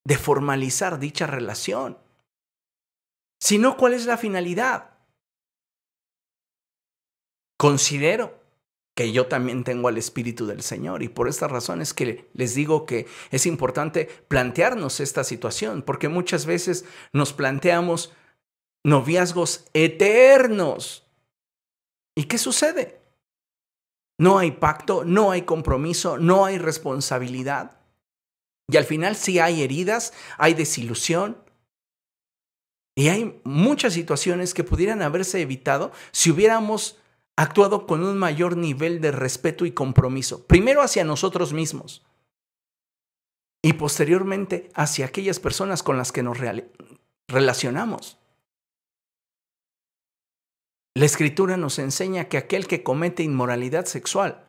de formalizar dicha relación. Si no, ¿cuál es la finalidad? Considero que yo también tengo al Espíritu del Señor. Y por esta razón es que les digo que es importante plantearnos esta situación, porque muchas veces nos planteamos noviazgos eternos. ¿Y qué sucede? No hay pacto, no hay compromiso, no hay responsabilidad. Y al final sí hay heridas, hay desilusión. Y hay muchas situaciones que pudieran haberse evitado si hubiéramos actuado con un mayor nivel de respeto y compromiso. Primero hacia nosotros mismos y posteriormente hacia aquellas personas con las que nos relacionamos. La escritura nos enseña que aquel que comete inmoralidad sexual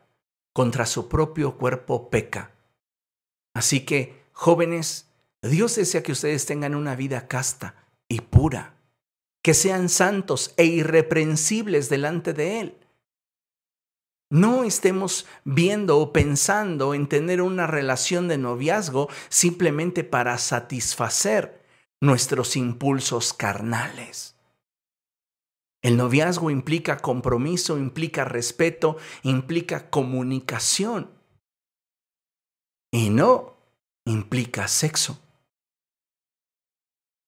contra su propio cuerpo peca. Así que, jóvenes, Dios desea que ustedes tengan una vida casta y pura, que sean santos e irreprensibles delante de Él. No estemos viendo o pensando en tener una relación de noviazgo simplemente para satisfacer nuestros impulsos carnales. El noviazgo implica compromiso, implica respeto, implica comunicación. Y no implica sexo.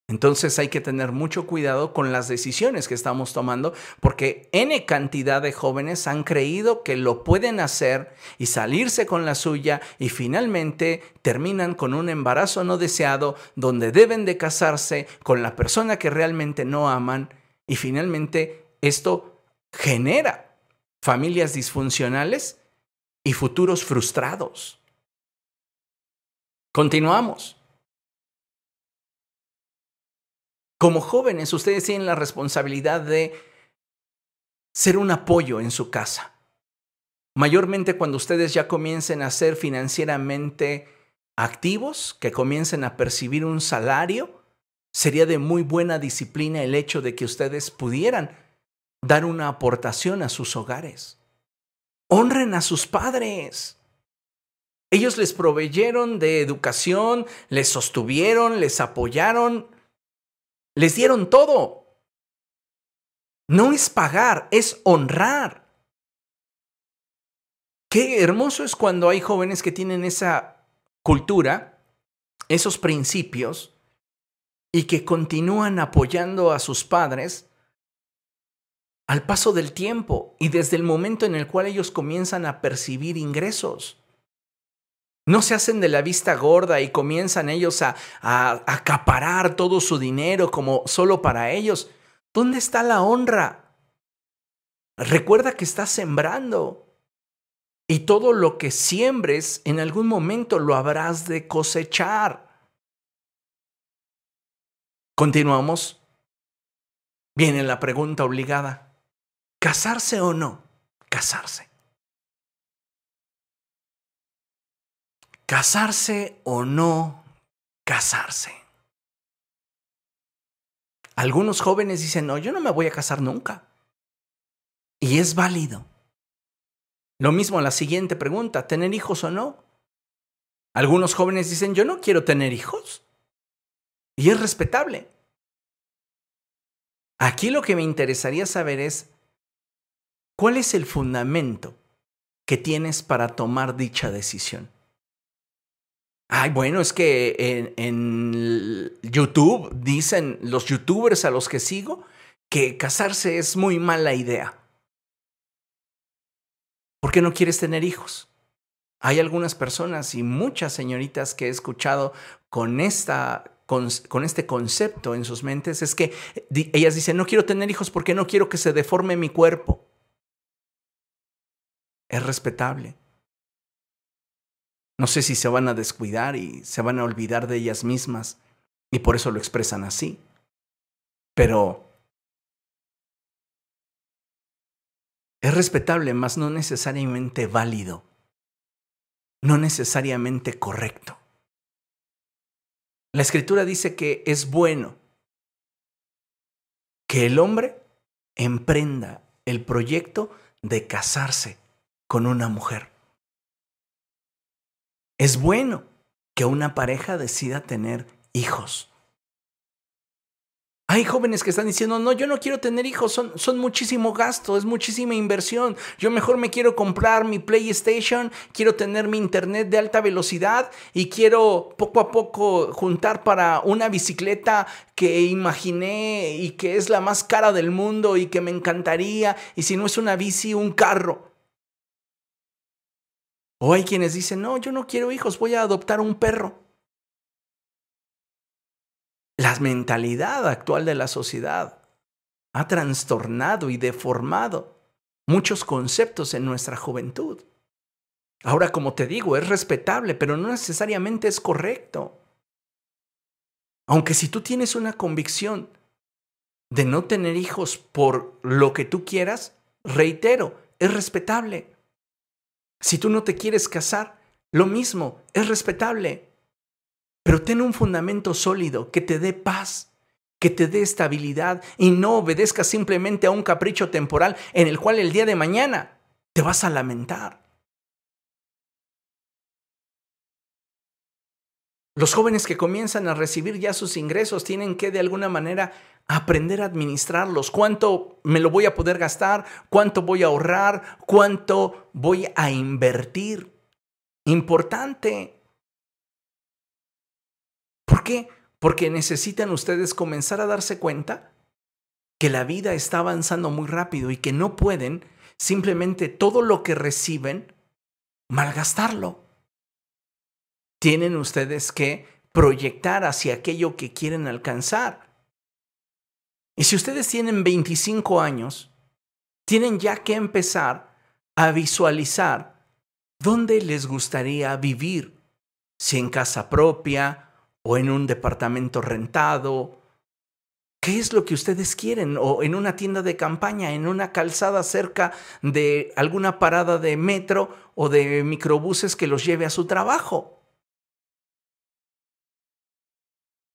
Entonces hay que tener mucho cuidado con las decisiones que estamos tomando porque N cantidad de jóvenes han creído que lo pueden hacer y salirse con la suya y finalmente terminan con un embarazo no deseado donde deben de casarse con la persona que realmente no aman y finalmente esto genera familias disfuncionales y futuros frustrados. Continuamos. Como jóvenes, ustedes tienen la responsabilidad de ser un apoyo en su casa. Mayormente cuando ustedes ya comiencen a ser financieramente activos, que comiencen a percibir un salario, sería de muy buena disciplina el hecho de que ustedes pudieran dar una aportación a sus hogares. Honren a sus padres. Ellos les proveyeron de educación, les sostuvieron, les apoyaron, les dieron todo. No es pagar, es honrar. Qué hermoso es cuando hay jóvenes que tienen esa cultura, esos principios, y que continúan apoyando a sus padres al paso del tiempo y desde el momento en el cual ellos comienzan a percibir ingresos. No se hacen de la vista gorda y comienzan ellos a, acaparar todo su dinero como solo para ellos. ¿Dónde está la honra? Recuerda que estás sembrando. Y todo lo que siembres en algún momento lo habrás de cosechar. Continuamos. Viene la pregunta obligada. ¿Casarse o no? Casarse. ¿Casarse o no casarse? Algunos jóvenes dicen, no, yo no me voy a casar nunca. Y es válido. Lo mismo la siguiente pregunta, ¿tener hijos o no? Algunos jóvenes dicen, yo no quiero tener hijos. Y es respetable. Aquí lo que me interesaría saber es, ¿cuál es el fundamento que tienes para tomar dicha decisión? Ay, bueno, es que en, YouTube dicen los youtubers a los que sigo que casarse es muy mala idea. ¿Por qué no quieres tener hijos? Hay algunas personas y muchas señoritas que he escuchado con, esta, con, con este concepto en sus mentes, es que ellas dicen, no quiero tener hijos porque no quiero que se deforme mi cuerpo. Es respetable. No sé si se van a descuidar y se van a olvidar de ellas mismas y por eso lo expresan así. Pero es respetable, mas no necesariamente válido, no necesariamente correcto. La escritura dice que es bueno que el hombre emprenda el proyecto de casarse con una mujer. Es bueno que una pareja decida tener hijos. Hay jóvenes que están diciendo, no, yo no quiero tener hijos, son, son muchísimo gasto, es muchísima inversión. Yo mejor me quiero comprar mi PlayStation, quiero tener mi internet de alta velocidad y quiero poco a poco juntar para una bicicleta que imaginé y que es la más cara del mundo y que me encantaría. Y si no es una bici, un carro. O hay quienes dicen, no, yo no quiero hijos, voy a adoptar un perro la mentalidad actual de la sociedad ha trastornado y deformado muchos conceptos en nuestra juventud. Ahora, como te digo, es respetable, pero no necesariamente es correcto. Aunque si tú tienes una convicción de no tener hijos por lo que tú quieras, reitero, es respetable. Si tú no te quieres casar, lo mismo, es respetable. Pero ten un fundamento sólido que te dé paz, que te dé estabilidad y no obedezca simplemente a un capricho temporal en el cual el día de mañana te vas a lamentar. Los jóvenes que comienzan a recibir ya sus ingresos tienen que de alguna manera aprender a administrarlos. ¿Cuánto me lo voy a poder gastar? ¿Cuánto voy a ahorrar? ¿Cuánto voy a invertir? Importante. ¿Por qué? Porque necesitan ustedes comenzar a darse cuenta que la vida está avanzando muy rápido y que no pueden simplemente todo lo que reciben malgastarlo. Tienen ustedes que proyectar hacia aquello que quieren alcanzar. Y si ustedes tienen 25 años, tienen ya que empezar a visualizar dónde les gustaría vivir, si en casa propia, o en un departamento rentado. ¿Qué es lo que ustedes quieren? O en una tienda de campaña, en una calzada cerca de alguna parada de metro o de microbuses que los lleve a su trabajo.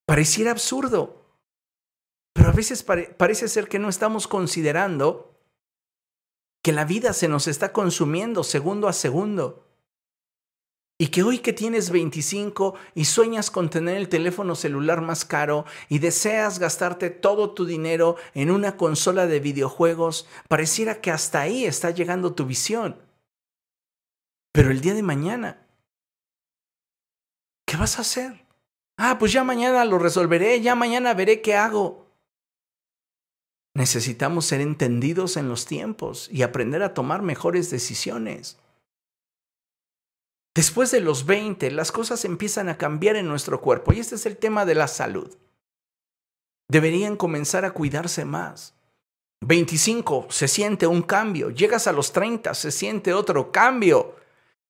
Pareciera absurdo, pero a veces parece ser que no estamos considerando que la vida se nos está consumiendo segundo a segundo. Y que hoy que tienes 25 y sueñas con tener el teléfono celular más caro y deseas gastarte todo tu dinero en una consola de videojuegos, pareciera que hasta ahí está llegando tu visión. Pero el día de mañana, ¿qué vas a hacer? Ah, pues ya mañana lo resolveré, ya mañana veré qué hago. Necesitamos ser entendidos en los tiempos y aprender a tomar mejores decisiones. Después de los 20, las cosas empiezan a cambiar en nuestro cuerpo y este es el tema de la salud. Deberían comenzar a cuidarse más. 25, se siente un cambio. Llegas a los 30, se siente otro cambio.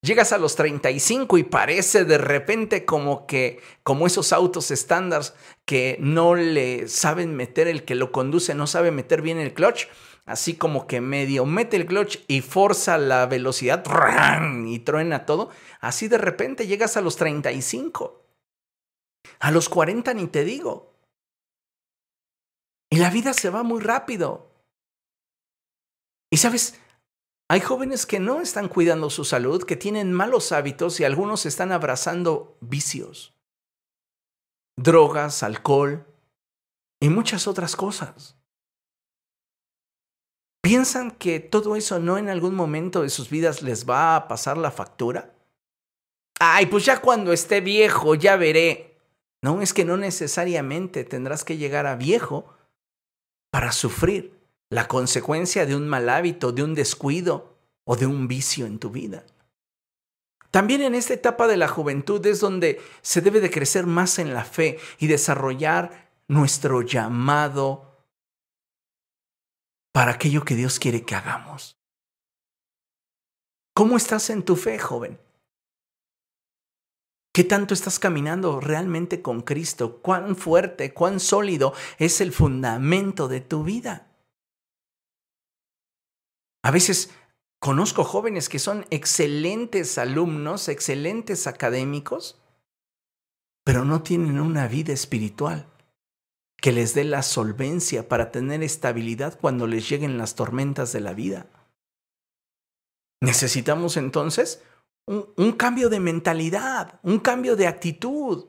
Llegas a los 35 y parece de repente como que, como esos autos estándar que no le saben meter, el que lo conduce no sabe meter bien el clutch así como que medio mete el clutch y forza la velocidad y truena todo, así de repente llegas a los 35. A los 40 ni te digo. Y la vida se va muy rápido. Y sabes, hay jóvenes que no están cuidando su salud, que tienen malos hábitos y algunos están abrazando vicios, drogas, alcohol y muchas otras cosas. ¿Piensan que todo eso no en algún momento de sus vidas les va a pasar la factura? Ay, pues ya cuando esté viejo, ya veré. No, es que no necesariamente tendrás que llegar a viejo para sufrir la consecuencia de un mal hábito, de un descuido o de un vicio en tu vida. También en esta etapa de la juventud es donde se debe de crecer más en la fe y desarrollar nuestro llamado para aquello que Dios quiere que hagamos. ¿Cómo estás en tu fe, joven? ¿Qué tanto estás caminando realmente con Cristo? ¿Cuán fuerte, cuán sólido es el fundamento de tu vida? A veces conozco jóvenes que son excelentes alumnos, excelentes académicos, pero no tienen una vida espiritual que les dé la solvencia para tener estabilidad cuando les lleguen las tormentas de la vida. Necesitamos entonces un, cambio de mentalidad, un cambio de actitud.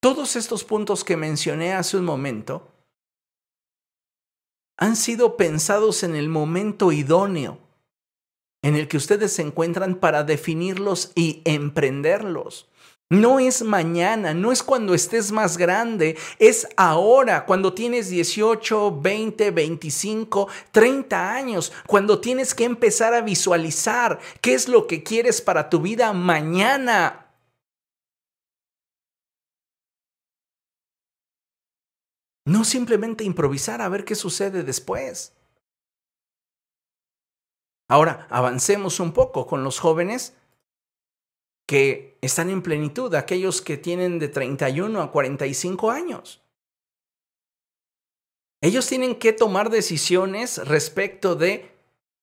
Todos estos puntos que mencioné hace un momento han sido pensados en el momento idóneo en el que ustedes se encuentran para definirlos y emprenderlos. No es mañana, no es cuando estés más grande, es ahora, cuando tienes 18, 20, 25, 30 años, cuando tienes que empezar a visualizar qué es lo que quieres para tu vida mañana. No simplemente improvisar a ver qué sucede después. Ahora, avancemos un poco con los jóvenes que están en plenitud, aquellos que tienen de 31 a 45 años. Ellos tienen que tomar decisiones respecto de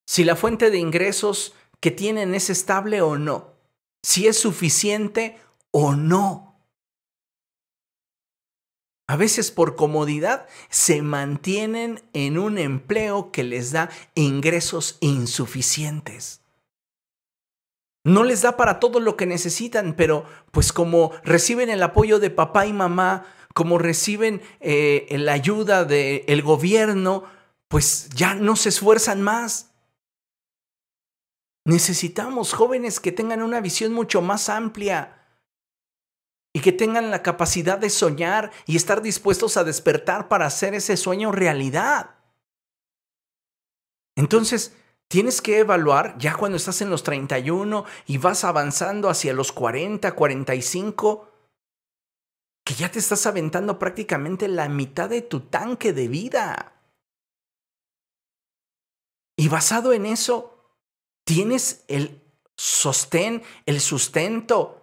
si la fuente de ingresos que tienen es estable o no, si es suficiente o no. A veces por comodidad se mantienen en un empleo que les da ingresos insuficientes. No les da para todo lo que necesitan, pero pues como reciben el apoyo de papá y mamá, como reciben eh, la ayuda del gobierno, pues ya no se esfuerzan más. Necesitamos jóvenes que tengan una visión mucho más amplia y que tengan la capacidad de soñar y estar dispuestos a despertar para hacer ese sueño realidad. Entonces, tienes que evaluar ya cuando estás en los 31 y vas avanzando hacia los 40, 45, que ya te estás aventando prácticamente la mitad de tu tanque de vida. Y basado en eso, tienes el sostén, el sustento,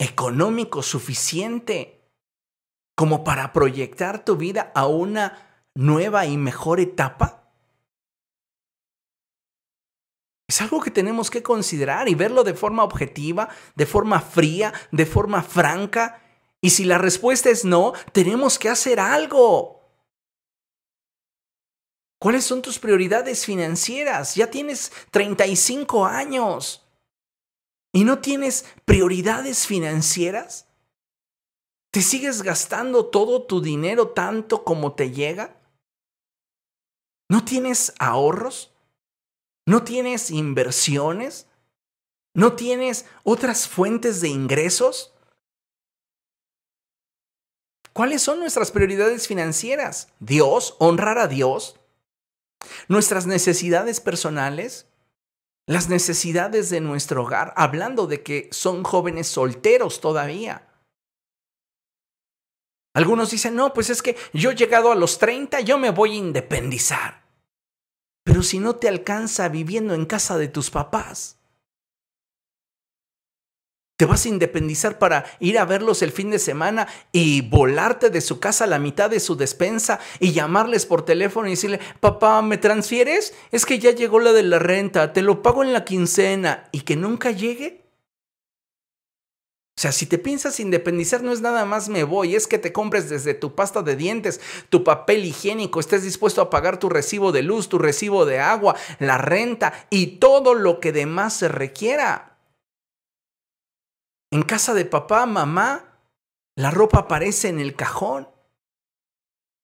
económico suficiente como para proyectar tu vida a una nueva y mejor etapa? Es algo que tenemos que considerar y verlo de forma objetiva, de forma fría, de forma franca. Y si la respuesta es no, tenemos que hacer algo. ¿Cuáles son tus prioridades financieras? Ya tienes 35 años y no tienes prioridades financieras? ¿Te sigues gastando todo tu dinero tanto como te llega? ¿No tienes ahorros? ¿No tienes inversiones? ¿No tienes otras fuentes de ingresos? ¿Cuáles son nuestras prioridades financieras? Dios, honrar a Dios, nuestras necesidades personales, las necesidades de nuestro hogar, hablando de que son jóvenes solteros todavía. Algunos dicen, no, pues es que yo he llegado a los 30, yo me voy a independizar. Pero si no te alcanza viviendo en casa de tus papás, te vas a independizar para ir a verlos el fin de semana y volarte de su casa a la mitad de su despensa y llamarles por teléfono y decirle, papá, ¿me transfieres? Es que ya llegó la de la renta, te lo pago en la quincena y que nunca llegue. O sea, si te piensas independizar, no es nada más me voy, es que te compres desde tu pasta de dientes, tu papel higiénico, estés dispuesto a pagar tu recibo de luz, tu recibo de agua, la renta y todo lo que demás se requiera. En casa de papá, mamá, la ropa aparece en el cajón.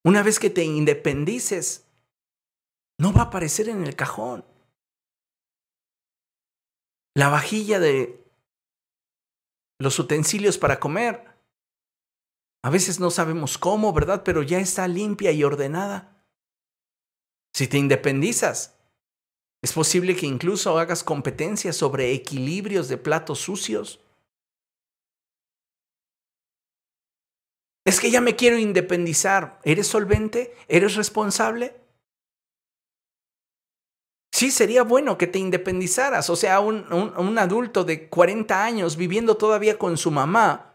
Una vez que te independices, no va a aparecer en el cajón. La vajilla de los utensilios para comer. A veces no sabemos cómo, ¿verdad? Pero ya está limpia y ordenada. Si te independizas, es posible que incluso hagas competencias sobre equilibrios de platos sucios. Es que ya me quiero independizar. ¿Eres solvente? ¿Eres responsable? Sí, sería bueno que te independizaras. O sea, un, un, adulto de 40 años viviendo todavía con su mamá.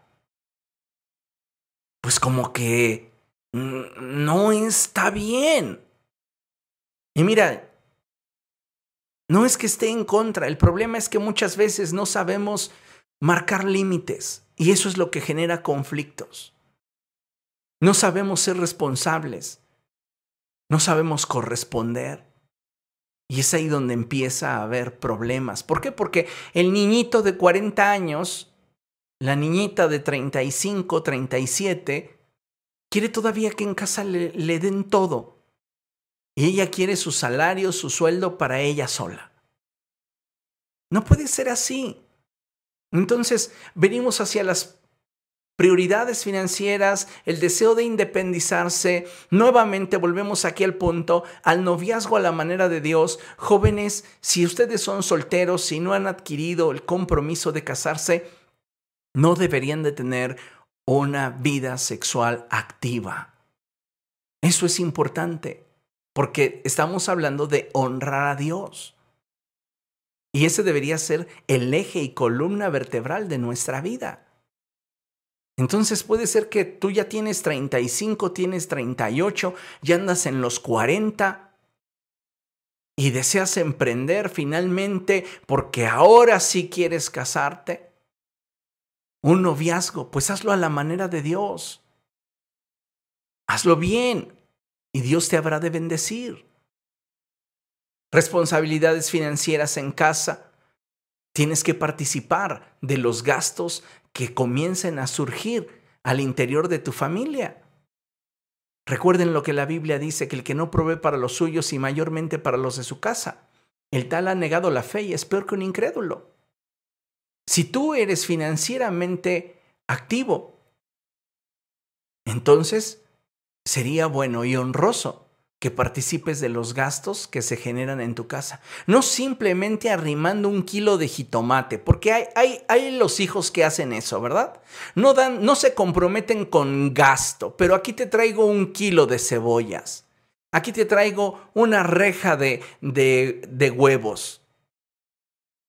Pues como que no está bien. Y mira, no es que esté en contra, el problema es que muchas veces no sabemos marcar límites y eso es lo que genera conflictos. No sabemos ser responsables. No sabemos corresponder. Y es ahí donde empieza a haber problemas. ¿Por qué? Porque el niñito de 40 años, la niñita de 35, 37, quiere todavía que en casa le, den todo. y ella quiere su salario, su sueldo para ella sola. No puede ser así. Entonces, venimos hacia las prioridades financieras, el deseo de independizarse. Nuevamente volvemos aquí al punto, al noviazgo a la manera de Dios. Jóvenes, si ustedes son solteros, si no han adquirido el compromiso de casarse, no deberían de tener una vida sexual activa. Eso es importante, porque estamos hablando de honrar a Dios. Y ese debería ser el eje y columna vertebral de nuestra vida. Entonces puede ser que tú ya tienes 35, tienes 38, ya andas en los 40 y deseas emprender finalmente porque ahora sí quieres casarte. Un noviazgo, pues hazlo a la manera de Dios. Hazlo bien y Dios te habrá de bendecir. Responsabilidades financieras en casa. Tienes que participar de los gastos que comiencen a surgir al interior de tu familia. Recuerden lo que la Biblia dice, que el que no provee para los suyos y mayormente para los de su casa, el tal ha negado la fe y es peor que un incrédulo. Si tú eres financieramente activo, entonces sería bueno y honroso que participes de los gastos que se generan en tu casa. No simplemente arrimando un kilo de jitomate, porque hay, hay, hay, los hijos que hacen eso, ¿verdad? No, dan, no se comprometen con gasto, pero aquí te traigo un kilo de cebollas. Aquí te traigo una reja de, de, de huevos.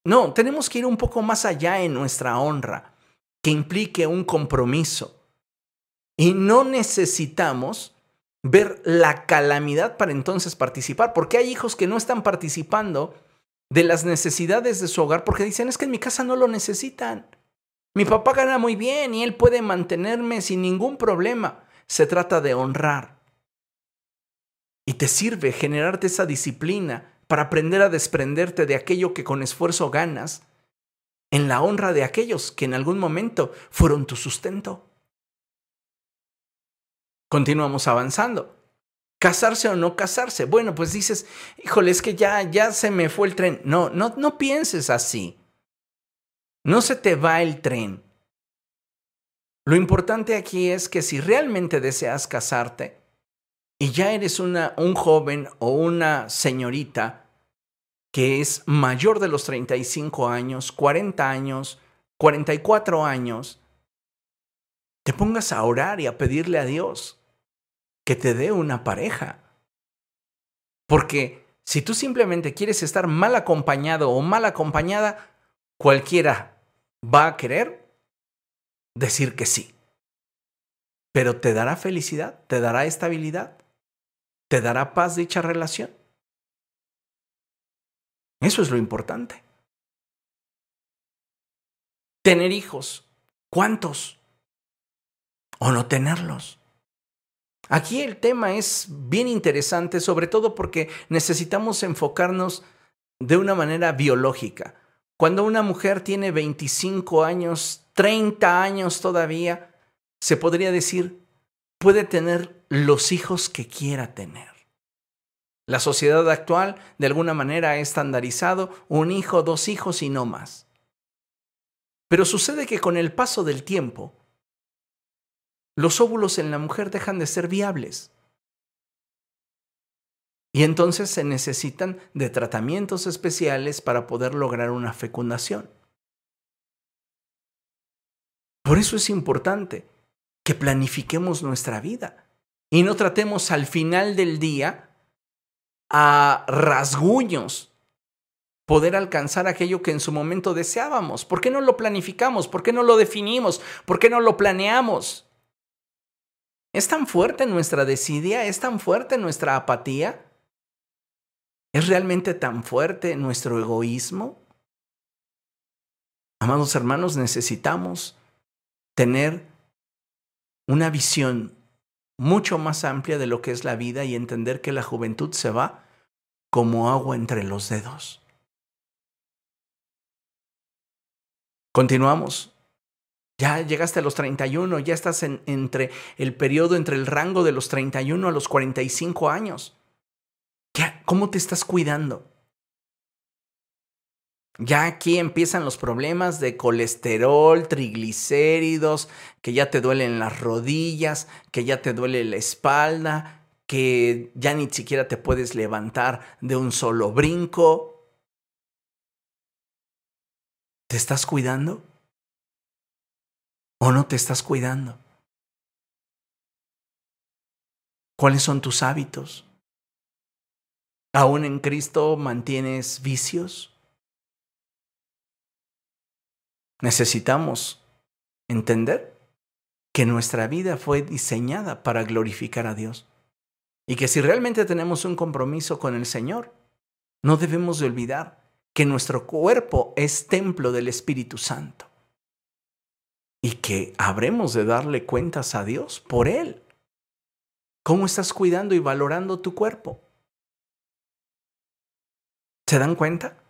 No, tenemos que ir un poco más allá en nuestra honra, que implique un compromiso. Y no necesitamos ver la calamidad para entonces participar, porque hay hijos que no están participando de las necesidades de su hogar porque dicen, es que en mi casa no lo necesitan. Mi papá gana muy bien y él puede mantenerme sin ningún problema. Se trata de honrar. Y te sirve generarte esa disciplina para aprender a desprenderte de aquello que con esfuerzo ganas en la honra de aquellos que en algún momento fueron tu sustento. Continuamos avanzando. ¿Casarse o no casarse? Bueno, pues dices, híjole, es que ya, ya se me fue el tren. No, no, no pienses así. No se te va el tren. Lo importante aquí es que si realmente deseas casarte y ya eres una, un joven o una señorita que es mayor de los 35 años, 40 años, 44 años, te pongas a orar y a pedirle a Dios que te dé una pareja. Porque si tú simplemente quieres estar mal acompañado o mal acompañada, cualquiera va a querer decir que sí. Pero te dará felicidad, te dará estabilidad, te dará paz dicha relación. Eso es lo importante. Tener hijos. ¿Cuántos? O no tenerlos. Aquí el tema es bien interesante, sobre todo porque necesitamos enfocarnos de una manera biológica. Cuando una mujer tiene 25 años, 30 años todavía, se podría decir, puede tener los hijos que quiera tener. La sociedad actual de alguna manera ha estandarizado un hijo, dos hijos y no más. Pero sucede que con el paso del tiempo, los óvulos en la mujer dejan de ser viables. Y entonces se necesitan de tratamientos especiales para poder lograr una fecundación. Por eso es importante que planifiquemos nuestra vida y no tratemos al final del día a rasguños poder alcanzar aquello que en su momento deseábamos. ¿Por qué no lo planificamos? ¿Por qué no lo definimos? ¿Por qué no lo planeamos? ¿Es tan fuerte nuestra desidia? ¿Es tan fuerte nuestra apatía? ¿Es realmente tan fuerte nuestro egoísmo? Amados hermanos, necesitamos tener una visión mucho más amplia de lo que es la vida y entender que la juventud se va como agua entre los dedos. Continuamos. Ya llegaste a los 31, ya estás en, entre el periodo, entre el rango de los 31 a los 45 años. ¿Cómo te estás cuidando? Ya aquí empiezan los problemas de colesterol, triglicéridos, que ya te duelen las rodillas, que ya te duele la espalda, que ya ni siquiera te puedes levantar de un solo brinco. ¿Te estás cuidando? ¿O no te estás cuidando? ¿Cuáles son tus hábitos? ¿Aún en Cristo mantienes vicios? Necesitamos entender que nuestra vida fue diseñada para glorificar a Dios y que si realmente tenemos un compromiso con el Señor, no debemos de olvidar que nuestro cuerpo es templo del Espíritu Santo y que habremos de darle cuentas a Dios por él. ¿Cómo estás cuidando y valorando tu cuerpo? ¿Se dan cuenta?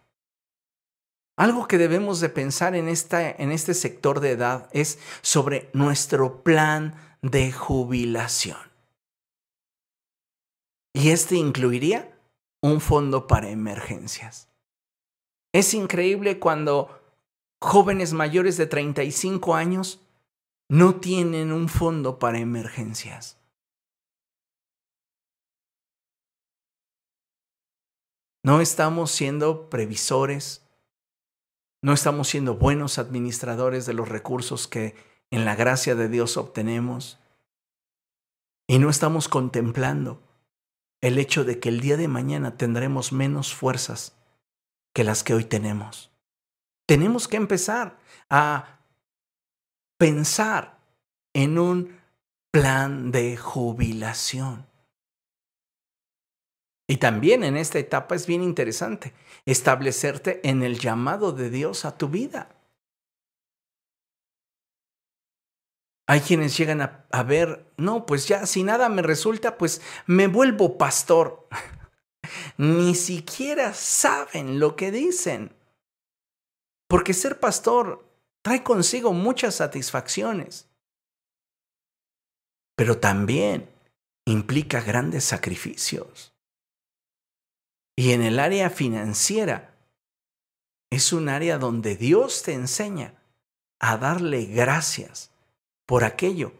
Algo que debemos de pensar en, esta, en este sector de edad es sobre nuestro plan de jubilación. Y este incluiría un fondo para emergencias. Es increíble cuando jóvenes mayores de 35 años no tienen un fondo para emergencias. No estamos siendo previsores no estamos siendo buenos administradores de los recursos que en la gracia de Dios obtenemos. Y no estamos contemplando el hecho de que el día de mañana tendremos menos fuerzas que las que hoy tenemos. Tenemos que empezar a pensar en un plan de jubilación. Y también en esta etapa es bien interesante establecerte en el llamado de Dios a tu vida. Hay quienes llegan a, ver, no, pues ya si nada me resulta, pues me vuelvo pastor. [laughs] Ni siquiera saben lo que dicen. Porque ser pastor trae consigo muchas satisfacciones, pero también implica grandes sacrificios. Y en el área financiera es un área donde Dios te enseña a darle gracias por aquello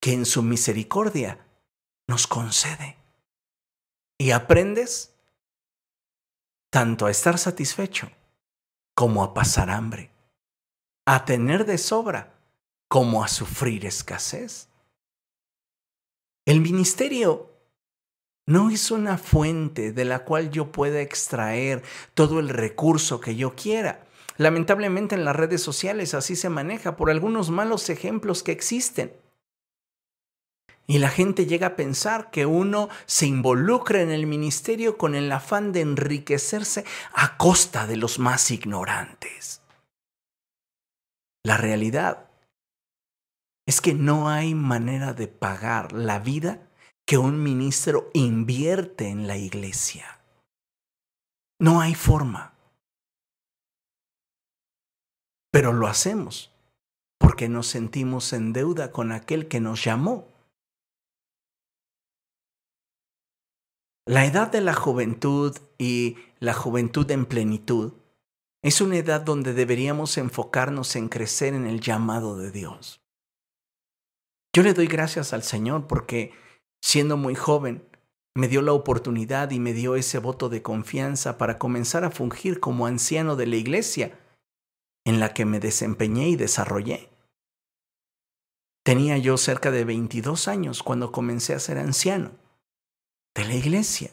que en su misericordia nos concede. Y aprendes tanto a estar satisfecho como a pasar hambre, a tener de sobra como a sufrir escasez. El ministerio no es una fuente de la cual yo pueda extraer todo el recurso que yo quiera. Lamentablemente en las redes sociales así se maneja por algunos malos ejemplos que existen. Y la gente llega a pensar que uno se involucra en el ministerio con el afán de enriquecerse a costa de los más ignorantes. La realidad es que no hay manera de pagar la vida que un ministro invierte en la iglesia. No hay forma. Pero lo hacemos porque nos sentimos en deuda con aquel que nos llamó. La edad de la juventud y la juventud en plenitud es una edad donde deberíamos enfocarnos en crecer en el llamado de Dios. Yo le doy gracias al Señor porque Siendo muy joven, me dio la oportunidad y me dio ese voto de confianza para comenzar a fungir como anciano de la iglesia en la que me desempeñé y desarrollé. Tenía yo cerca de 22 años cuando comencé a ser anciano de la iglesia.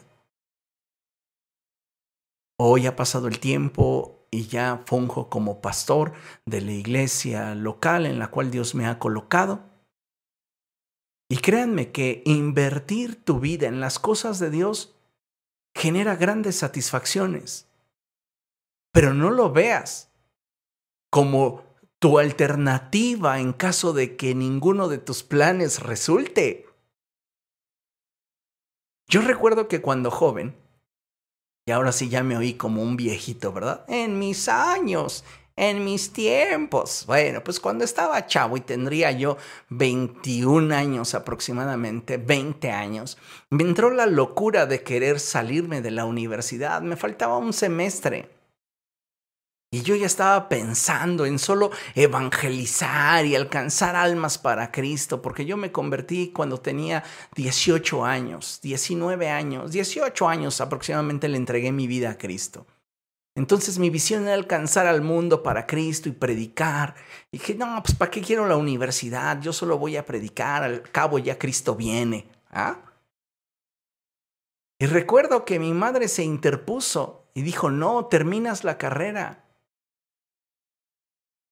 Hoy ha pasado el tiempo y ya funjo como pastor de la iglesia local en la cual Dios me ha colocado y créanme que invertir tu vida en las cosas de Dios genera grandes satisfacciones. Pero no lo veas como tu alternativa en caso de que ninguno de tus planes resulte. Yo recuerdo que cuando joven, y ahora sí ya me oí como un viejito, ¿verdad? En mis años, en mis tiempos. Bueno, pues cuando estaba chavo y tendría yo 21 años aproximadamente, 20 años, me entró la locura de querer salirme de la universidad. Me faltaba un semestre. Y yo ya estaba pensando en solo evangelizar y alcanzar almas para Cristo, porque yo me convertí cuando tenía 18 años, 19 años, 18 años aproximadamente le entregué mi vida a Cristo. Entonces mi visión era alcanzar al mundo para Cristo y predicar. Y dije, no, pues ¿para qué quiero la universidad? Yo solo voy a predicar, al cabo ya Cristo viene. ¿Ah? Y recuerdo que mi madre se interpuso y dijo, no, terminas la carrera.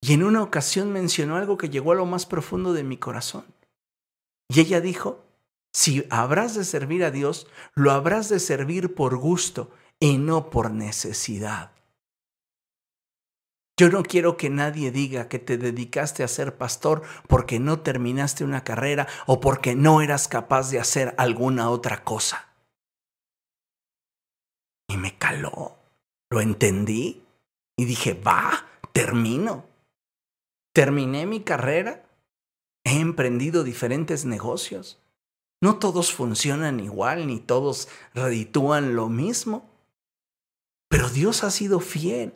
Y en una ocasión mencionó algo que llegó a lo más profundo de mi corazón. Y ella dijo, si habrás de servir a Dios, lo habrás de servir por gusto y no por necesidad. Yo no quiero que nadie diga que te dedicaste a ser pastor porque no terminaste una carrera o porque no eras capaz de hacer alguna otra cosa. Y me caló, lo entendí y dije, va, termino. Terminé mi carrera, he emprendido diferentes negocios. No todos funcionan igual, ni todos reditúan lo mismo. Pero Dios ha sido fiel.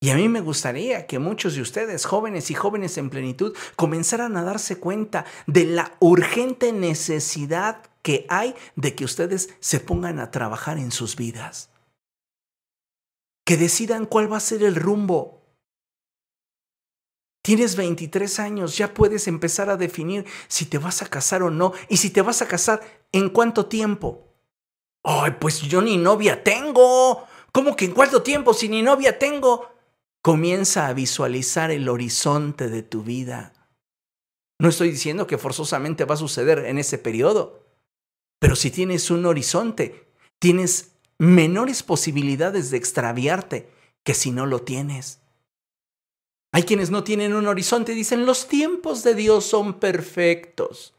Y a mí me gustaría que muchos de ustedes, jóvenes y jóvenes en plenitud, comenzaran a darse cuenta de la urgente necesidad que hay de que ustedes se pongan a trabajar en sus vidas. Que decidan cuál va a ser el rumbo Tienes 23 años, ya puedes empezar a definir si te vas a casar o no y si te vas a casar en cuánto tiempo. Ay, pues yo ni novia tengo. ¿Cómo que en cuánto tiempo si ni novia tengo? Comienza a visualizar el horizonte de tu vida. No estoy diciendo que forzosamente va a suceder en ese periodo, pero si tienes un horizonte, tienes menores posibilidades de extraviarte que si no lo tienes. Hay quienes no tienen un horizonte y dicen, los tiempos de Dios son perfectos.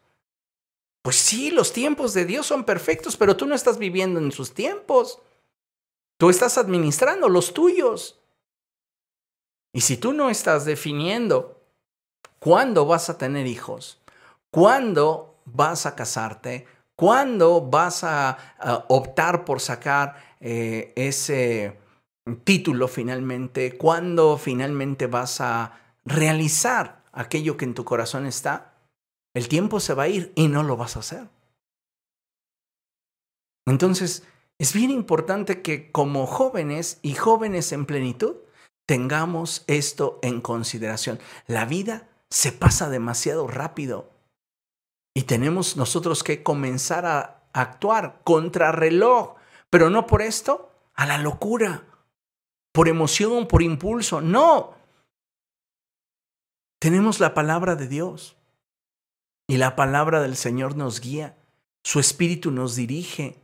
Pues sí, los tiempos de Dios son perfectos, pero tú no estás viviendo en sus tiempos. Tú estás administrando los tuyos. Y si tú no estás definiendo cuándo vas a tener hijos, cuándo vas a casarte, cuándo vas a, optar por sacar eh, ese título finalmente, cuándo finalmente vas a realizar aquello que en tu corazón está, el tiempo se va a ir y no lo vas a hacer. Entonces, es bien importante que como jóvenes y jóvenes en plenitud tengamos esto en consideración. La vida se pasa demasiado rápido y tenemos nosotros que comenzar a actuar contra reloj, pero no por esto a la locura por emoción, por impulso. No. Tenemos la palabra de Dios y la palabra del Señor nos guía, su espíritu nos dirige.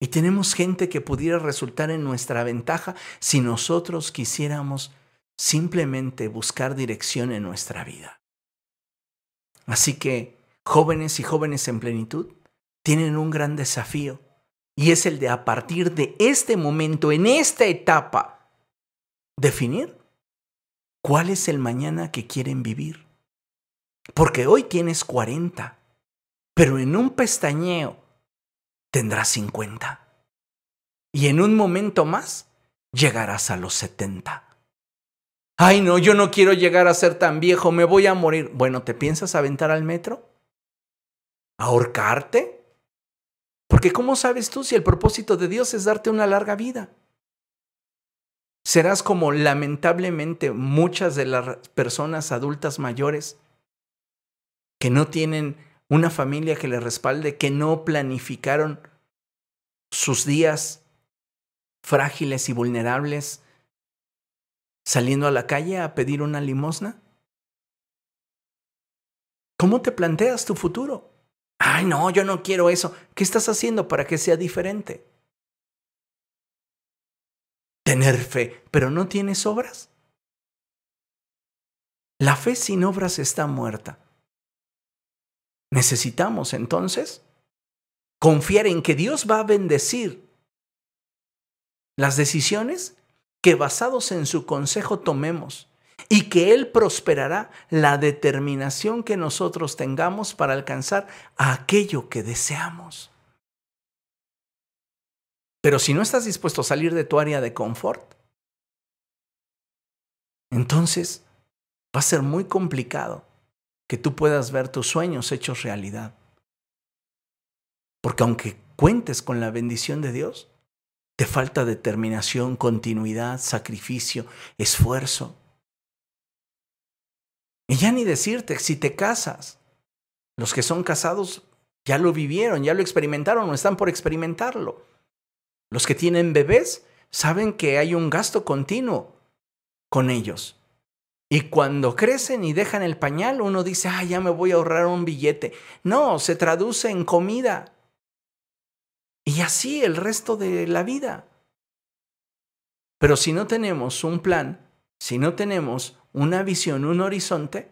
Y tenemos gente que pudiera resultar en nuestra ventaja si nosotros quisiéramos simplemente buscar dirección en nuestra vida. Así que jóvenes y jóvenes en plenitud tienen un gran desafío y es el de a partir de este momento, en esta etapa, definir cuál es el mañana que quieren vivir. Porque hoy tienes 40, pero en un pestañeo tendrás 50. Y en un momento más llegarás a los 70. Ay, no, yo no quiero llegar a ser tan viejo, me voy a morir. Bueno, ¿te piensas aventar al metro? ¿Ahorcarte? Porque ¿cómo sabes tú si el propósito de Dios es darte una larga vida? Serás como lamentablemente muchas de las personas adultas mayores que no tienen una familia que les respalde, que no planificaron sus días frágiles y vulnerables saliendo a la calle a pedir una limosna? ¿Cómo te planteas tu futuro? Ay, no, yo no quiero eso. ¿Qué estás haciendo para que sea diferente? Tener fe, pero no tienes obras. La fe sin obras está muerta. Necesitamos entonces confiar en que Dios va a bendecir las decisiones que basados en su consejo tomemos y que Él prosperará la determinación que nosotros tengamos para alcanzar aquello que deseamos. Pero si no estás dispuesto a salir de tu área de confort, entonces va a ser muy complicado que tú puedas ver tus sueños hechos realidad. Porque aunque cuentes con la bendición de Dios, te falta determinación, continuidad, sacrificio, esfuerzo. Y ya ni decirte, si te casas, los que son casados ya lo vivieron, ya lo experimentaron o están por experimentarlo. Los que tienen bebés saben que hay un gasto continuo con ellos. Y cuando crecen y dejan el pañal, uno dice, ah, ya me voy a ahorrar un billete. No, se traduce en comida. Y así el resto de la vida. Pero si no tenemos un plan, si no tenemos una visión, un horizonte,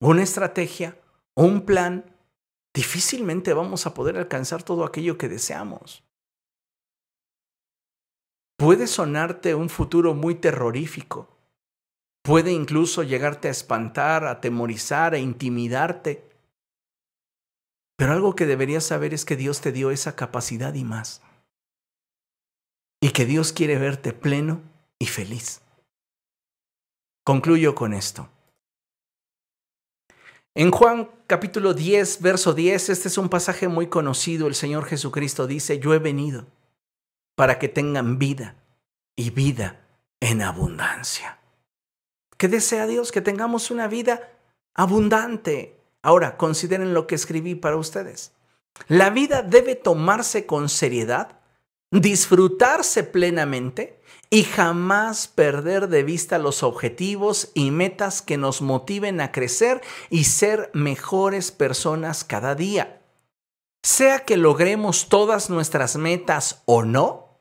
una estrategia, un plan, difícilmente vamos a poder alcanzar todo aquello que deseamos. Puede sonarte un futuro muy terrorífico. Puede incluso llegarte a espantar, a atemorizar, a intimidarte. Pero algo que deberías saber es que Dios te dio esa capacidad y más. Y que Dios quiere verte pleno y feliz. Concluyo con esto. En Juan capítulo 10, verso 10, este es un pasaje muy conocido. El Señor Jesucristo dice, yo he venido para que tengan vida y vida en abundancia. ¿Qué desea Dios? Que tengamos una vida abundante. Ahora, consideren lo que escribí para ustedes. La vida debe tomarse con seriedad, disfrutarse plenamente y jamás perder de vista los objetivos y metas que nos motiven a crecer y ser mejores personas cada día. Sea que logremos todas nuestras metas o no,